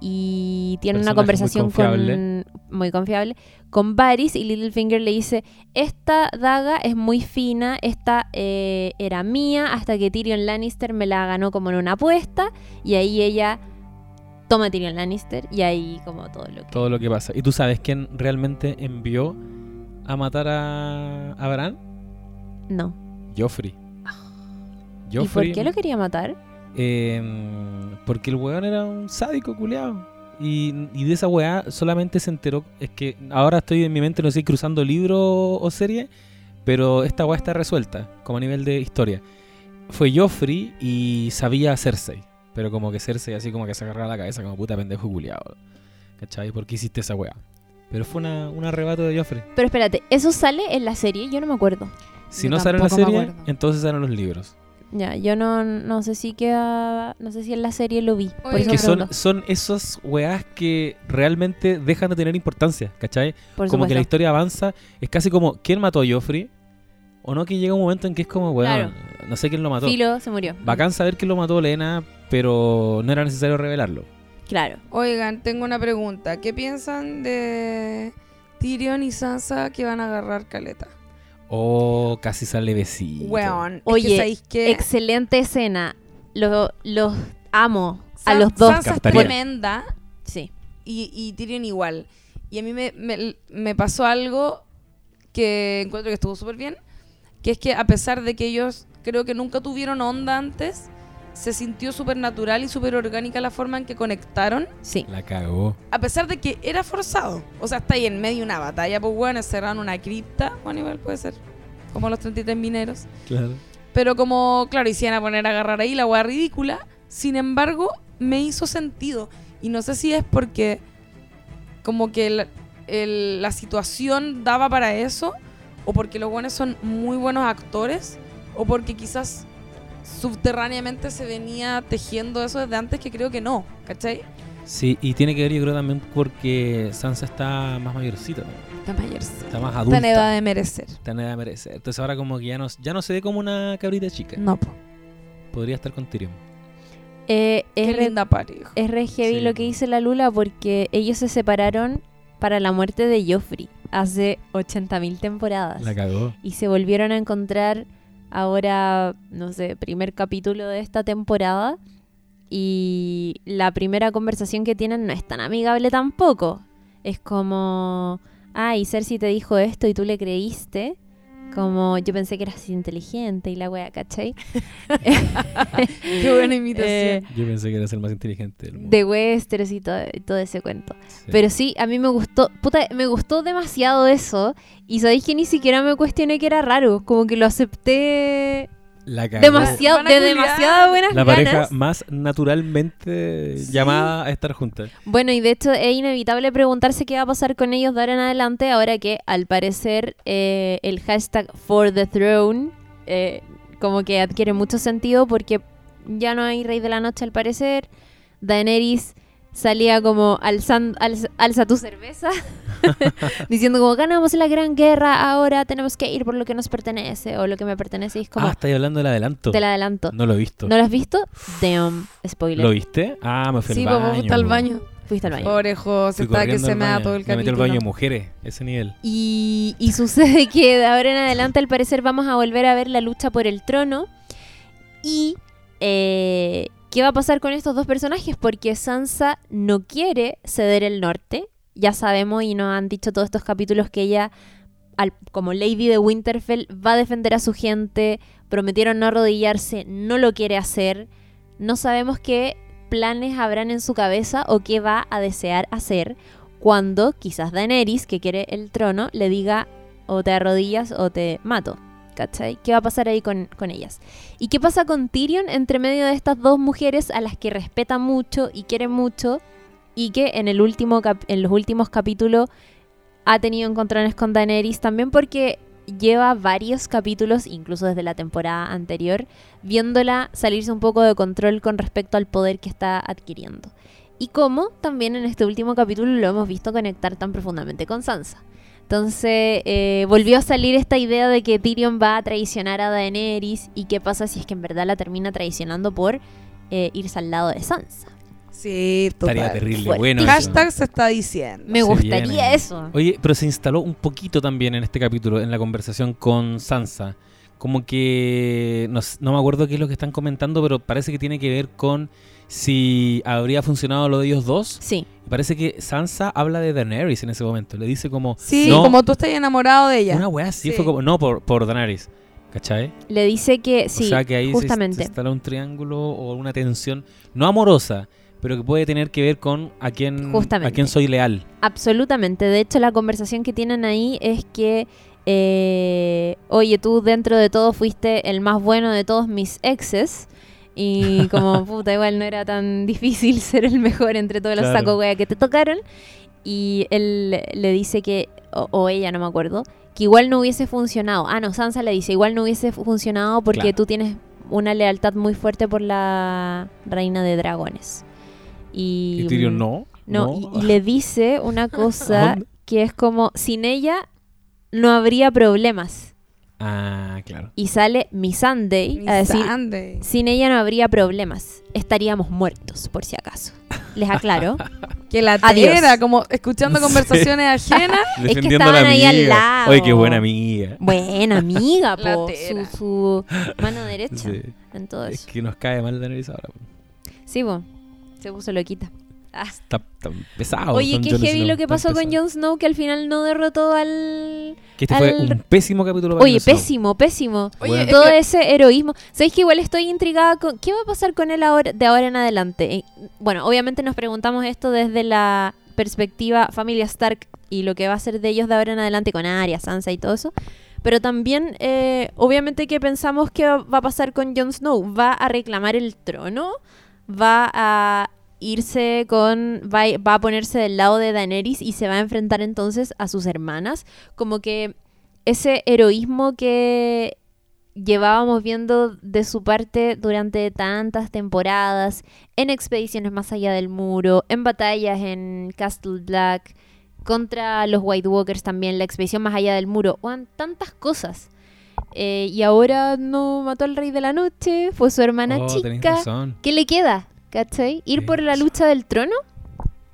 y tiene una Personaje muy conversación con muy confiable con Varys y Littlefinger le dice esta daga es muy fina esta eh, era mía hasta que Tyrion Lannister me la ganó como en una apuesta y ahí ella toma a Tyrion Lannister y ahí como todo lo que Todo lo que pasa. ¿Y tú sabes quién realmente envió a matar a, a Bran? no Joffrey. ¿y por Joffrey. qué lo quería matar? Eh, porque el weón era un sádico culiado. Y, y de esa weá solamente se enteró. Es que ahora estoy en mi mente, no sé, cruzando libro o serie. Pero esta weá está resuelta, como a nivel de historia. Fue Joffrey y sabía Cersei. Pero como que Cersei así como que se agarraba la cabeza como puta pendejo culiado. ¿Cachai? ¿Por qué hiciste esa weá? Pero fue una, un arrebato de Joffrey. Pero espérate, ¿eso sale en la serie? Yo no me acuerdo. Si Yo no sale en la serie, entonces salen los libros. Ya, yo no, no sé si queda, no sé si en la serie lo vi. Por eso que son, son esos weás que realmente dejan de tener importancia, ¿cachai? Por como que la historia avanza, es casi como, ¿quién mató a Joffrey? O no, que llega un momento en que es como, weón, Claro. no sé quién lo mató. Filo se murió. Bacán saber quién lo mató Lena, pero no era necesario revelarlo. Claro. Oigan, tengo una pregunta. ¿Qué piensan de Tyrion y Sansa que van a agarrar caleta? Oh, casi sale besito. Weón. es que Oye. Excelente escena. Lo- los amo a San- los dos. Sansa es tremenda Sí. y, y Tyrion igual. Y a mí me, me- me pasó algo que encuentro que estuvo súper bien, que es que a pesar de que ellos creo que nunca tuvieron onda antes, se sintió súper natural y súper orgánica la forma en que conectaron, Sí. La cagó. a pesar de que era forzado. O sea, está ahí en medio de una batalla, pues bueno, cerraron una cripta, bueno, igual puede ser, como los 33 mineros. Claro. Pero como, claro, hicieron a poner a agarrar ahí la hueá ridícula. Sin embargo, me hizo sentido. Y no sé si es porque como que el- el- la situación daba para eso, o porque los buenos son muy buenos actores, o porque quizás subterráneamente se venía tejiendo eso desde antes, que creo que no, ¿cachai? Sí, y tiene que ver yo creo también porque Sansa está más mayorcita, ¿no? Está mayor. está más Está adulta. en edad de merecer. Está en edad de merecer. Entonces ahora como que ya no, ya no se ve como una cabrita chica. No, po. Podría estar con Tyrion. Eh, Qué es, re, linda pareja. es re heavy Sí. lo que dice la Lula porque ellos se separaron para la muerte de Joffrey hace 80.000 temporadas. La cagó. y se volvieron a encontrar ahora, no sé, primer capítulo de esta temporada. Y la primera conversación que tienen no es tan amigable tampoco. Es como, ay, Cersei te dijo esto y tú le creíste. Como yo pensé que eras inteligente y la wea, ¿cachai? Qué buena imitación. Eh, Yo pensé que eras el más inteligente del mundo. de Westeros y todo, ese cuento. Sí. Pero sí, a mí me gustó, puta, me gustó demasiado eso. Y sabéis que ni siquiera me cuestioné que era raro. Como que lo acepté la demasiado, de demasiadas buenas La ganas. pareja más naturalmente llamada a estar juntas. Bueno, y de hecho es inevitable preguntarse qué va a pasar con ellos de ahora en adelante, ahora que al parecer eh, el hashtag for the throne eh, como que adquiere mucho sentido porque ya no hay rey de la noche al parecer. Daenerys salía como alzan- alza, alza tu cerveza, diciendo como ganamos la gran guerra, ahora tenemos que ir por lo que nos pertenece o lo que me pertenece. Y es como, Ah, estáis hablando del adelanto. te la adelanto. No lo he visto. ¿No lo has visto? Damn, spoiler. ¿Lo viste? Ah, me fui Sí, al pues baño. vos fuiste al baño. Fuiste al baño. Pobre José, está que se al me da baño. todo el Me metí al capítulo. baño de mujeres, ese nivel. Y, y sucede que de ahora en adelante, al parecer, vamos a volver a ver la lucha por el trono. Y eh, ¿qué va a pasar con estos dos personajes? Porque Sansa no quiere ceder el norte. Ya sabemos y nos han dicho todos estos capítulos que ella, al- como Lady de Winterfell, va a defender a su gente. Prometieron no arrodillarse, no lo quiere hacer. No sabemos qué planes habrán en su cabeza o qué va a desear hacer cuando quizás Daenerys, que quiere el trono, le diga o te arrodillas o te mato. ¿Cachai? ¿Qué va a pasar ahí con, con ellas? ¿Y qué pasa con Tyrion entre medio de estas dos mujeres a las que respeta mucho y quiere mucho y que en, el último cap- en los últimos capítulos ha tenido encontrones con Daenerys también porque lleva varios capítulos, incluso desde la temporada anterior, viéndola salirse un poco de control con respecto al poder que está adquiriendo. Y cómo también en este último capítulo lo hemos visto conectar tan profundamente con Sansa. Entonces eh, volvió a salir esta idea de que Tyrion va a traicionar a Daenerys y qué pasa si es que en verdad la termina traicionando por eh, irse al lado de Sansa. Sí, total. Estaría terrible. Fuerte. Bueno, eso. Hashtag se está diciendo. Me Se gustaría viene. eso. Oye, pero se instaló un poquito también en este capítulo, en la conversación con Sansa. Como que no me acuerdo qué es lo que están comentando, pero parece que tiene que ver con si habría funcionado lo de ellos dos. Sí, Parece que Sansa habla de Daenerys en ese momento. Le dice como Sí, No. como tú estás enamorado de ella. una weá así, Sí. fue como no por, por Daenerys. ¿Cachai? le dice que sí, o sea que ahí se- se instala un triángulo o una tensión, no amorosa, pero que puede tener que ver con a quién, Justamente. a quién soy leal. Absolutamente. De hecho, la conversación que tienen ahí es que, eh, oye, tú dentro de todo fuiste el más bueno de todos mis exes. Y como, puta, igual no era tan difícil ser el mejor entre todos los Claro. sacos wea que te tocaron. Y él le dice que, o, o ella, no me acuerdo, que igual no hubiese funcionado. Ah, no, Sansa le dice, igual no hubiese funcionado porque Claro. tú tienes una lealtad muy fuerte por la reina de dragones. Y, Y Tyrion no. no, y, y le dice una cosa que es como, sin ella no habría problemas. Ah, claro. Y sale mi Sunday a decir, Sunday. sin ella no habría problemas. Estaríamos muertos, por si acaso. Les aclaro. Que la tera, como escuchando Sí. conversaciones ajenas. que Defendiendo a la estaban ahí al lado. Oye, qué buena amiga. Buena amiga, po. Su, su mano derecha Sí. en todo Es eso. que nos cae mal la nariz ahora. po. Sí, po. Se puso loquita. Ah. Está, está pesado. Oye, qué heavy Snow, lo que pasó con. Jon Snow, que al final no derrotó al... Que este fue un pésimo capítulo para Oye, Snow. pésimo, pésimo. Oye, es Todo que- ese heroísmo. ¿Sabéis que igual estoy intrigada con qué va a pasar con él ahora, de ahora en adelante? Eh, Bueno, obviamente nos preguntamos esto desde la perspectiva familia Stark y lo que va a ser de ellos de ahora en adelante con Arya, Sansa y todo eso. Pero también, eh, obviamente que pensamos que va a pasar con Jon Snow. ¿Va a reclamar el trono? ¿Va a irse con... Va, a- va a ponerse del lado de Daenerys y se va a enfrentar entonces a sus hermanas? Como que ese heroísmo que llevábamos viendo de su parte durante tantas temporadas, en expediciones más allá del muro, en batallas en Castle Black, contra los White Walkers también, la expedición más allá del muro, o tantas cosas. Eh, y ahora no mató al rey de la noche, fue su hermana Oh, chica. ¿Qué le queda? ¿Cachai? ¿Ir por la lucha del trono?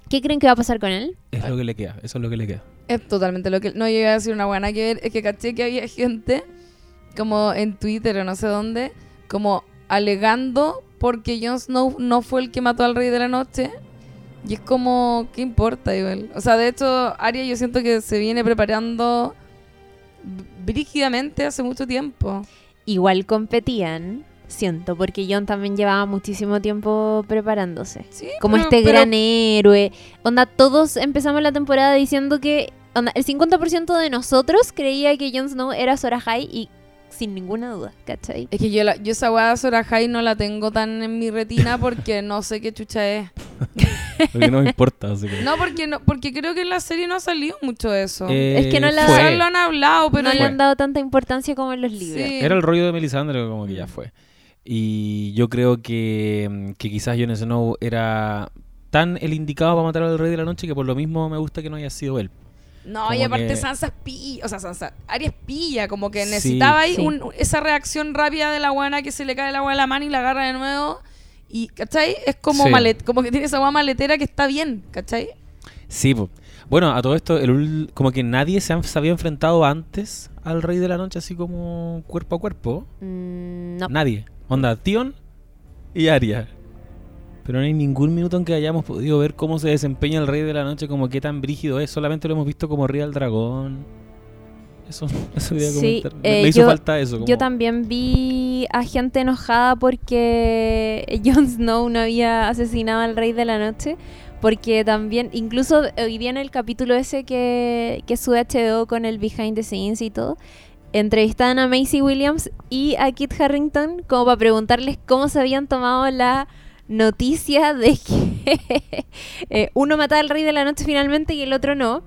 ¿Qué creen que va a pasar con él? Es lo que le queda. Eso es lo que le queda. Es totalmente lo que. No, yo iba a decir una buena que ver. Es que caché que había gente, como en Twitter o no sé dónde, como alegando porque Jon Snow no fue el que mató al Rey de la Noche. Y es como, ¿qué importa igual? O sea, de hecho, Arya yo siento que se viene preparando brígidamente hace mucho tiempo. Igual competían, siento, porque Jon también llevaba muchísimo tiempo preparándose. Sí, como pero- este pero- gran héroe. Onda, todos empezamos la temporada diciendo que onda, el 50% de nosotros creía que Jon Snow era Sora High y sin ninguna duda, ¿cachai? Es que yo, la- yo esa weá de Sora High no la tengo tan en mi retina porque no sé qué chucha es. Porque no me importa. así que- No, porque no, porque creo que en la serie no ha salido mucho eso. Eh, Es que no la- han hablado, pero no le han dado tanta importancia como en los libros. Sí. Era el rollo de Melisandre, como que ya fue. Y yo creo que, mm, que quizás Jon Snow era tan el indicado para matar al Rey de la Noche que por lo mismo me gusta que no haya sido él. No, Como y aparte que- Sansa es pilla, o sea, Sansa, Arya es pilla, como que Sí. necesitaba ahí Sí. un- esa reacción rápida de la guana que se le cae el agua de la mano y la agarra de nuevo. Y, ¿cachai? Es como Sí. malet, como que tiene esa agua maletera que está bien, ¿cachai? Sí, po. bueno, a todo esto, el, ul- como que nadie se, han- se había enfrentado antes al Rey de la Noche así como cuerpo a cuerpo. Mm, no. Nadie. Onda, Tion y Arya. Pero no hay ningún minuto en que hayamos podido ver cómo se desempeña el Rey de la Noche, como qué tan brígido es. Solamente lo hemos visto como Ría al Dragón. Eso, eso quería Sí, comentar. Me- eh, me hizo yo- falta eso. como- Yo también vi a gente enojada porque Jon Snow no había asesinado al Rey de la Noche. Porque también, incluso hoy día en el capítulo ese que, que sube HBO con el behind the scenes y todo, entrevistaban a Macy Williams y a Kit Harrington como para preguntarles cómo se habían tomado la noticia de que eh, uno mataba al Rey de la Noche finalmente y el otro no.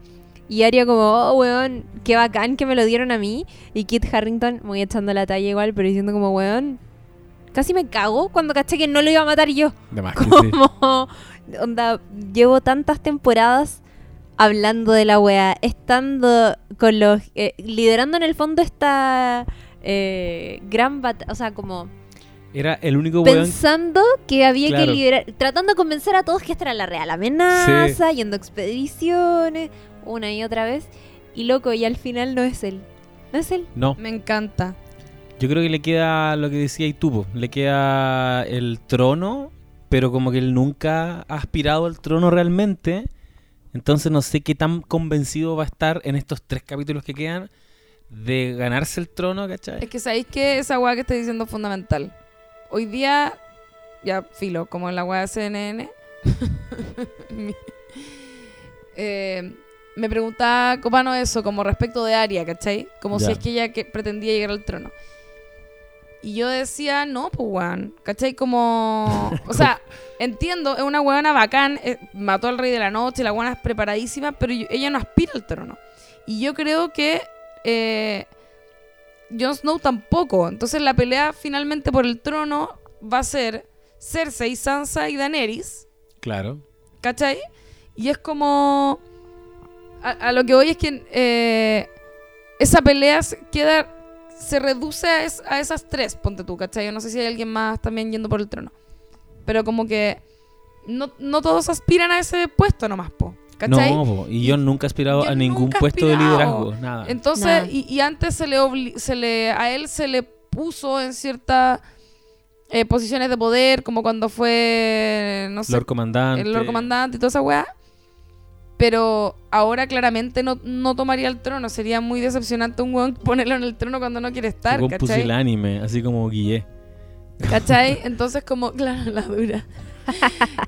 Y Aria como, oh, weón, qué bacán que me lo dieron a mí. Y Kit Harrington, muy echando la talla igual, pero diciendo como, weón, casi me cago cuando caché que no lo iba a matar yo. De más sí. Como, onda, llevo tantas temporadas hablando de la wea, estando con los, eh, liderando en el fondo esta eh, gran batalla, o sea, como Era el único weón. pensando que había Claro. que liderar, tratando de convencer a todos que esta era la real amenaza, yendo a expediciones, una y otra vez, y loco, y al final no es él. No es él. No, Me encanta. yo creo que le queda lo que decía Itupo. Le queda el trono, pero como que él nunca ha aspirado al trono realmente. Entonces no sé qué tan convencido va a estar en estos tres capítulos que quedan de ganarse el trono, ¿cachai? Es que sabéis que esa weá que estoy diciendo es fundamental. Hoy día, ya filo, como en la weá de CNN, eh, me preguntaba Copano eso, como respecto de Aria, ¿cachai? Como Ya. si es que ella que pretendía llegar al trono. Y yo decía, no, pues weón, ¿cachai? Como. O sea, entiendo, es una weona bacán, eh, mató al rey de la noche, la weona es preparadísima, pero yo- ella no aspira al trono. Y yo creo que. eh, Jon Snow tampoco. Entonces la pelea finalmente por el trono va a ser Cersei, Sansa y Daenerys. Claro. ¿Cachai? Y es como... A, a lo que voy es que eh, esa pelea queda... Se reduce a, es- a esas tres, ponte tú, ¿cachai? Yo no sé si hay alguien más también yendo por el trono. Pero como que no, no todos aspiran a ese puesto nomás, po. ¿Cachai? No, y yo nunca he aspirado Yo a ningún puesto de liderazgo, nada. Entonces, Nada. y, y antes se le, obli- se le a él se le puso en ciertas eh, posiciones de poder, como cuando fue, no sé, Lord Comandante. el Lord Comandante y toda esa weá. Pero ahora claramente no, no tomaría el trono. Sería muy decepcionante un weón ponerlo en el trono cuando no quiere estar, Un pusilánime, así como Guille. ¿Cachai? Entonces como, claro, la dura.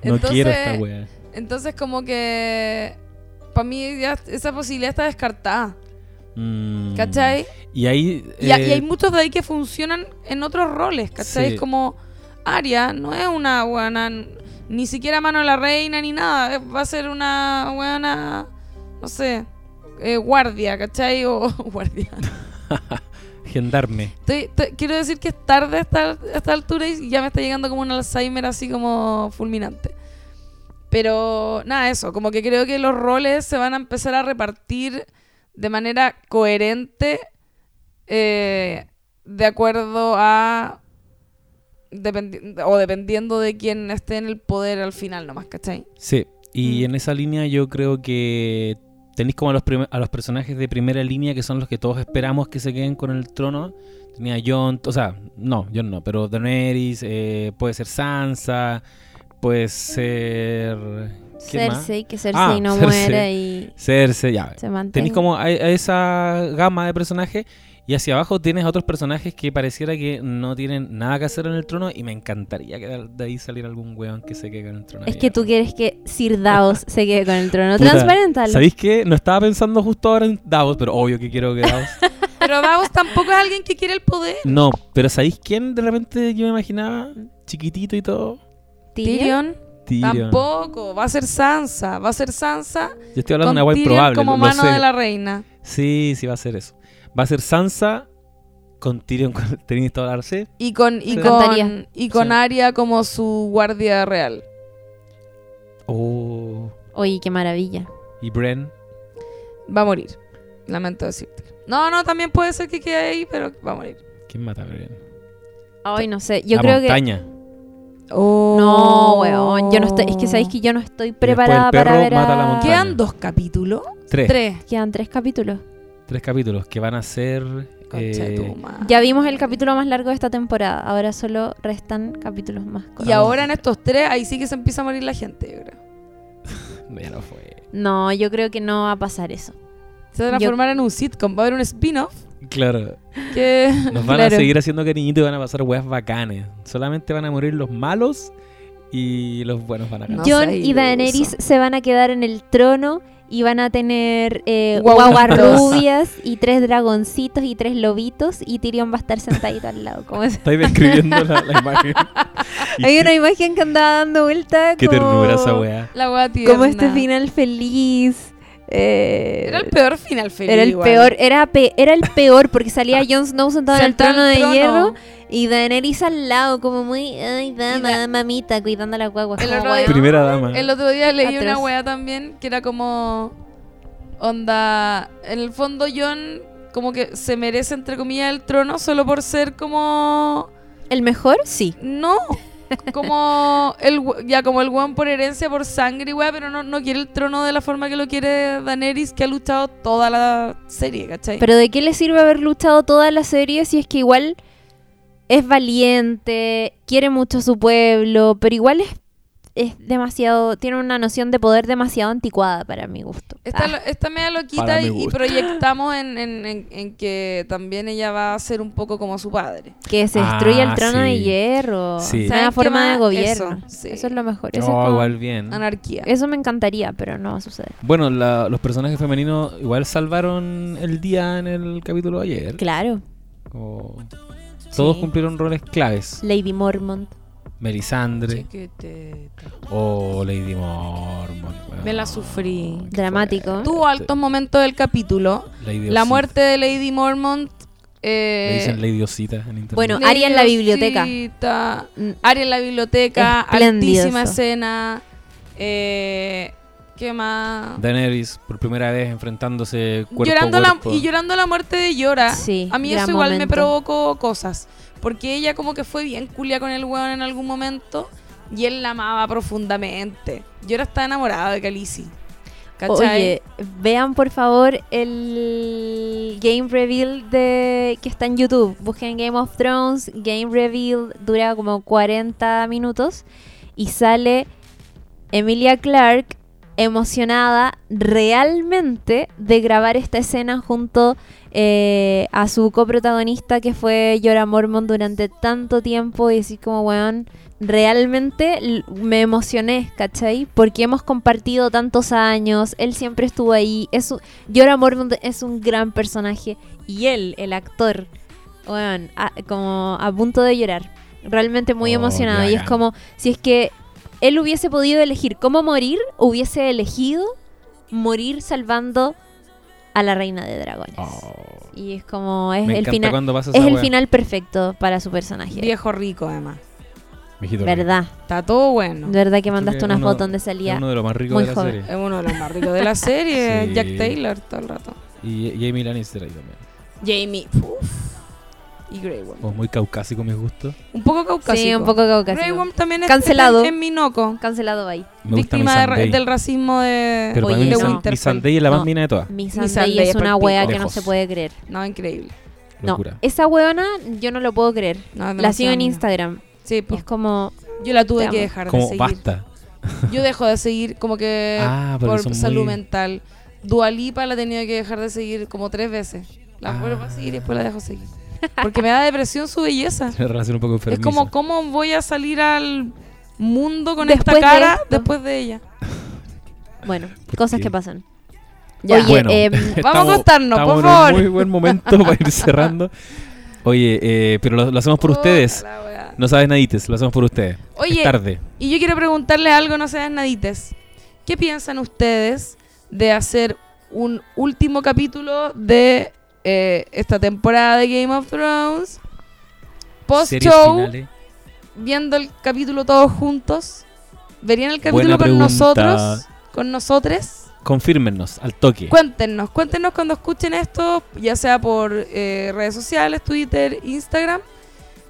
No Entonces- quiero esta wea. Entonces como que para mí ya esa posibilidad está descartada, Mm. ¿cachai? Y ahí. Y, a- y eh, hay muchos de ahí que funcionan en otros roles, ¿cachai? Sí. Como Aria no es una buena, ni siquiera mano de la reina ni nada, eh, va a ser una buena, no sé, eh, guardia, ¿cachai? O guardia. Gendarme. Estoy- estoy- quiero decir que es tarde a esta, a esta altura y ya me está llegando como un Alzheimer así como fulminante. Pero nada, eso, como que creo que los roles se van a empezar a repartir de manera coherente eh, de acuerdo a... dependi- o dependiendo de quién esté en el poder al final nomás, ¿cachai? Sí. Y Mm. en esa línea yo creo que tenéis como a los, a los personajes de primera línea que son los que todos esperamos que se queden con el trono. Tenía Jon, o sea, no, Jon no, pero Daenerys, eh, puede ser Sansa, puede ser... ¿quién más? Cersei, que Cersei Ah, no Cersei. muere y Cersei, ya. se mantiene. Tenéis como a, a esa gama de personajes y hacia abajo tienes a otros personajes que pareciera que no tienen nada que hacer en el trono y me encantaría que de- ahí saliera algún weón que se quede con el trono. Es que tú quieres que Sir Davos se quede con el trono. Puta, Transparentalo. ¿Sabéis qué? No estaba pensando justo ahora en Davos, pero obvio que quiero que Davos. Pero Davos tampoco es alguien que quiere el poder. no, pero ¿sabéis quién de repente yo me imaginaba? Chiquitito y todo. Tyrion. Tampoco, va a ser Sansa, va a ser Sansa Yo estoy hablando de una Tyrion improbable. como lo mano sé. de la reina. Sí, sí va a ser eso. Va a ser Sansa con Tyrion. con- ¿Tenéis toda la sí? Y con, y Sí. con, y con Sí. Arya como su guardia real. Oh. Oye, qué maravilla. Y Bren. Va a morir. Lamento decirte. No, no, también puede ser que quede ahí, pero va a morir. ¿Quién mata a Bren? Ay, no sé. Yo la creo montaña. que. No, weón. Yo no estoy. Es que sabéis que yo no estoy preparada para ver. a. Quedan dos capítulos. Tres. Tres. Quedan tres capítulos. Tres capítulos que van a ser. Concha de eh, tu madre. Ya vimos el capítulo más largo de esta temporada. Ahora solo restan capítulos más cortos. Y ahora en estos tres, ahí sí que se empieza a morir la gente, yo creo. ya no fue. No, yo creo que no va a pasar eso. Se va a Yo- transformar en un sitcom. Va a haber un spin-off Claro. que... Nos van a seguir haciendo cariñito y van a pasar weas bacanes. Solamente van a morir los malos y los buenos van a ganar. No sea y Daenerys se van a quedar en el trono y van a tener eh, Guaguas rubias y tres dragoncitos y tres lobitos y Tyrion va a estar sentadito al lado. Como es. Estáis describiendo la, la imagen. Hay una imagen que andaba dando vuelta Qué como, ternura esa wea. La wea tierna. como este final feliz. Eh, Era el peor final feliz. era el igual. peor, era, pe- era el peor porque salía Jon Snow sentado en el trono de trono. hierro y Daenerys al lado como muy, ay, dama, da- mamita, cuidando a la guagua. El como, otro día-. Primera dama. El otro día leí Atroz. una wea también que era como. Onda. En el fondo, John, como que se merece, entre comillas, el trono solo por ser como. ¿El mejor? Sí. No. Como el ya como el weón por herencia, por sangre y weá, pero no, no quiere el trono de la forma que lo quiere Daenerys, que ha luchado toda la serie, ¿cachai? Pero ¿de qué le sirve haber luchado toda la serie si es que igual es valiente, quiere mucho a su pueblo, pero igual es, es demasiado, tiene una noción de poder demasiado anticuada para mi gusto. Está, Ah, está media loquita y, y proyectamos en, en- en- en que también ella va a ser un poco como su padre. que se destruye Ah, el trono de sí. hierro, Sí. nueva ¿Saben forma qué de gobierno. Eso, sí. Eso es lo mejor. Eso, es Oh, igual bien. Anarquía. eso me encantaría, pero no va a suceder. Bueno, la- los personajes femeninos igual salvaron el día en el capítulo de ayer. Claro. Como todos Sí. cumplieron roles claves. Lady Mormont. Melisandre o Lady Mormont. weón. Me la sufrí. Dramático. Tuvo altos momentos del capítulo. Lady La muerte de Lady Mormont Le Eh, dicen Lady Osita en internet. Bueno, Aria en la biblioteca. Diosita, Mm, Aria en la biblioteca, Espléndido altísima eso. escena. Eh, ¿Qué más? Daenerys por primera vez enfrentándose cuerpo llorando a la, cuerpo. y llorando la muerte de Yora. Sí, a mí eso igual me momento. provocó cosas. Porque ella como que fue bien culia con el weón en algún momento. Y él la amaba profundamente. Yora está enamorada de Khaleesi. ¿Cachai? Oye, vean por favor el game reveal de que está en YouTube. Busquen Game of Thrones, game reveal dura como 40 minutos y sale Emilia Clarke emocionada realmente de grabar esta escena junto eh, a su coprotagonista que fue Jorah Mormont durante tanto tiempo y decir como, weón, realmente me emocioné, ¿cachai? Porque hemos compartido tantos años, él siempre estuvo ahí, es un, Jorah Mormont es un gran personaje y él, el actor, weón, a- como a punto de llorar, realmente muy Oh, emocionado y es como, si es que él hubiese podido elegir cómo morir, hubiese elegido morir salvando a la reina de dragones. Oh, Y es como es me el final es el wea. final perfecto para su personaje. Viejo rico, además. Mijito Verdad. Está todo bueno. Verdad que mandaste que una uno- foto donde Es salía uno de los más ricos muy de la joven. serie. Es uno de los más ricos de la serie. Sí. Jack Taylor todo el rato. Y Jamie Lannister ahí también. Jamie. Uf. Y Grey Worm. O muy caucásico mis gustos. Un poco caucásico. Sí, un poco Grey caucásico. Worm también es Cancelado. En, en Minoco. Cancelado ahí. Me gusta Víctima de del racismo de, Pero Oye, para mí de mi. Sunday es la más No. mina de todas. Mi Sunday es es una wea que no se puede creer. No, increíble. Locura. No, esa weona yo no lo puedo creer. No, La sigo en Instagram. Sí, Y po. es como yo la tuve que dejar de Como seguir. basta. Yo dejo de seguir como que Ah, por salud muy- mental. Dualipa la he tenido que dejar de seguir como tres veces. La Ah. vuelvo a seguir y después la dejo seguir. Porque me da depresión su belleza. Una relación un poco Es enfermiza. como, ¿cómo voy a salir al mundo con Después esta cara después de ella? bueno, ¿Por cosas qué? que pasan. Ya. Oye, Bueno, em, Vamos a estamos por en un favor. muy buen momento para ir cerrando. Oye, eh, pero lo, lo hacemos por ustedes. No sabes nadites, lo hacemos por ustedes. Oye, Es tarde. Y yo quiero preguntarles algo, no sean nadites. ¿Qué piensan ustedes de hacer un último capítulo de eh, esta temporada de Game of Thrones? Post-show, viendo el capítulo todos juntos. ¿Verían el Buena capítulo con pregunta. nosotros? ¿Con nosotros? Confírmenos al toque. Cuéntenos, cuéntenos cuando escuchen esto, ya sea por eh, redes sociales, Twitter, Instagram.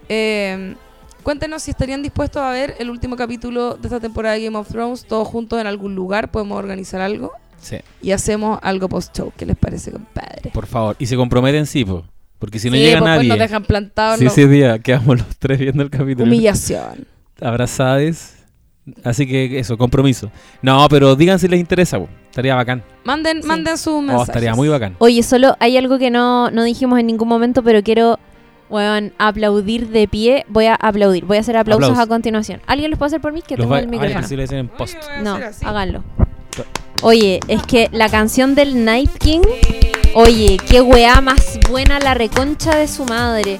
Eh, cuéntenos si estarían dispuestos a ver el último capítulo de esta temporada de Game of Thrones, todos juntos en algún lugar, podemos organizar algo Sí, y hacemos algo post-show. ¿Qué les parece, compadre? por favor. Y se comprometen, sí, po. Porque si no Sí, llega pues, pues, nadie. nos dejan plantados. si no- ese día quedamos los tres viendo el capítulo. Humillación. Abrazadas. Así que eso, compromiso. No, pero digan si les interesa, po. Estaría bacán. Manden, Sí. manden sus Oh, mensajes. estaría muy bacán. Oye, solo hay algo que no, no dijimos en ningún momento, pero quiero aplaudir de pie. Voy a aplaudir. Voy a hacer aplausos Aplausos. a continuación. ¿Alguien los puede hacer por mí? Que Los tengo va- el Ay, micrófono. dicen en post. Oye, No, háganlo. Oye, es que la canción del Night King. Oye, qué weá más buena la reconcha de su madre.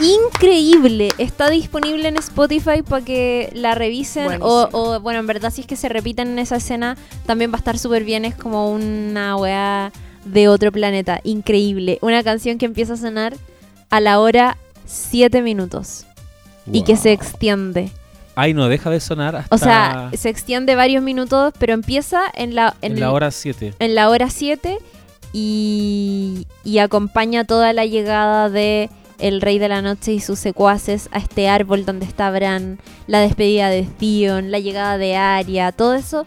Increíble. Está disponible en Spotify para que la revisen. O, bueno, en verdad, si es que se repiten en esa escena, también va a estar súper bien. Es como una weá de otro planeta. Increíble. Una canción que empieza a sonar a la hora 7 minutos. Y que se extiende. Ay, no deja de sonar hasta O sea, se extiende varios minutos, pero empieza en la, en la hora 7. en la hora 7 y, y acompaña toda la llegada de el Rey de la Noche y sus secuaces a este árbol donde está Bran, la despedida de Theon, la llegada de Arya, todo eso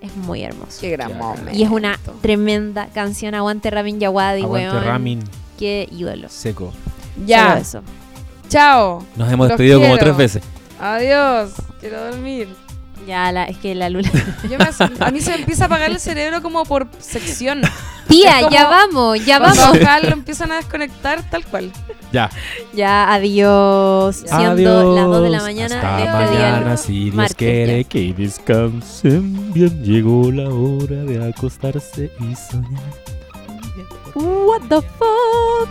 es muy hermoso. Qué gran momento. Y es una tremenda canción, Aguante Ramin Yawadi, Aguante weón. Ramin Qué ídolo. seco. Ya, Solo eso. chao. Nos hemos Los despedido como quiero. tres veces. Adiós. Quiero dormir. Ya, la, es que la luna. Yo me- a mí se me empieza a apagar el cerebro como por sección. Tía, como- ya vamos, ya vamos. acá lo empiezan a desconectar tal cual. Ya. Ya, adiós. Siendo Adiós. las 2 de la mañana. Hasta este día mañana, si Dios martes, quiere ya. que descansen bien. Llegó la hora de acostarse y soñar. What the fuck?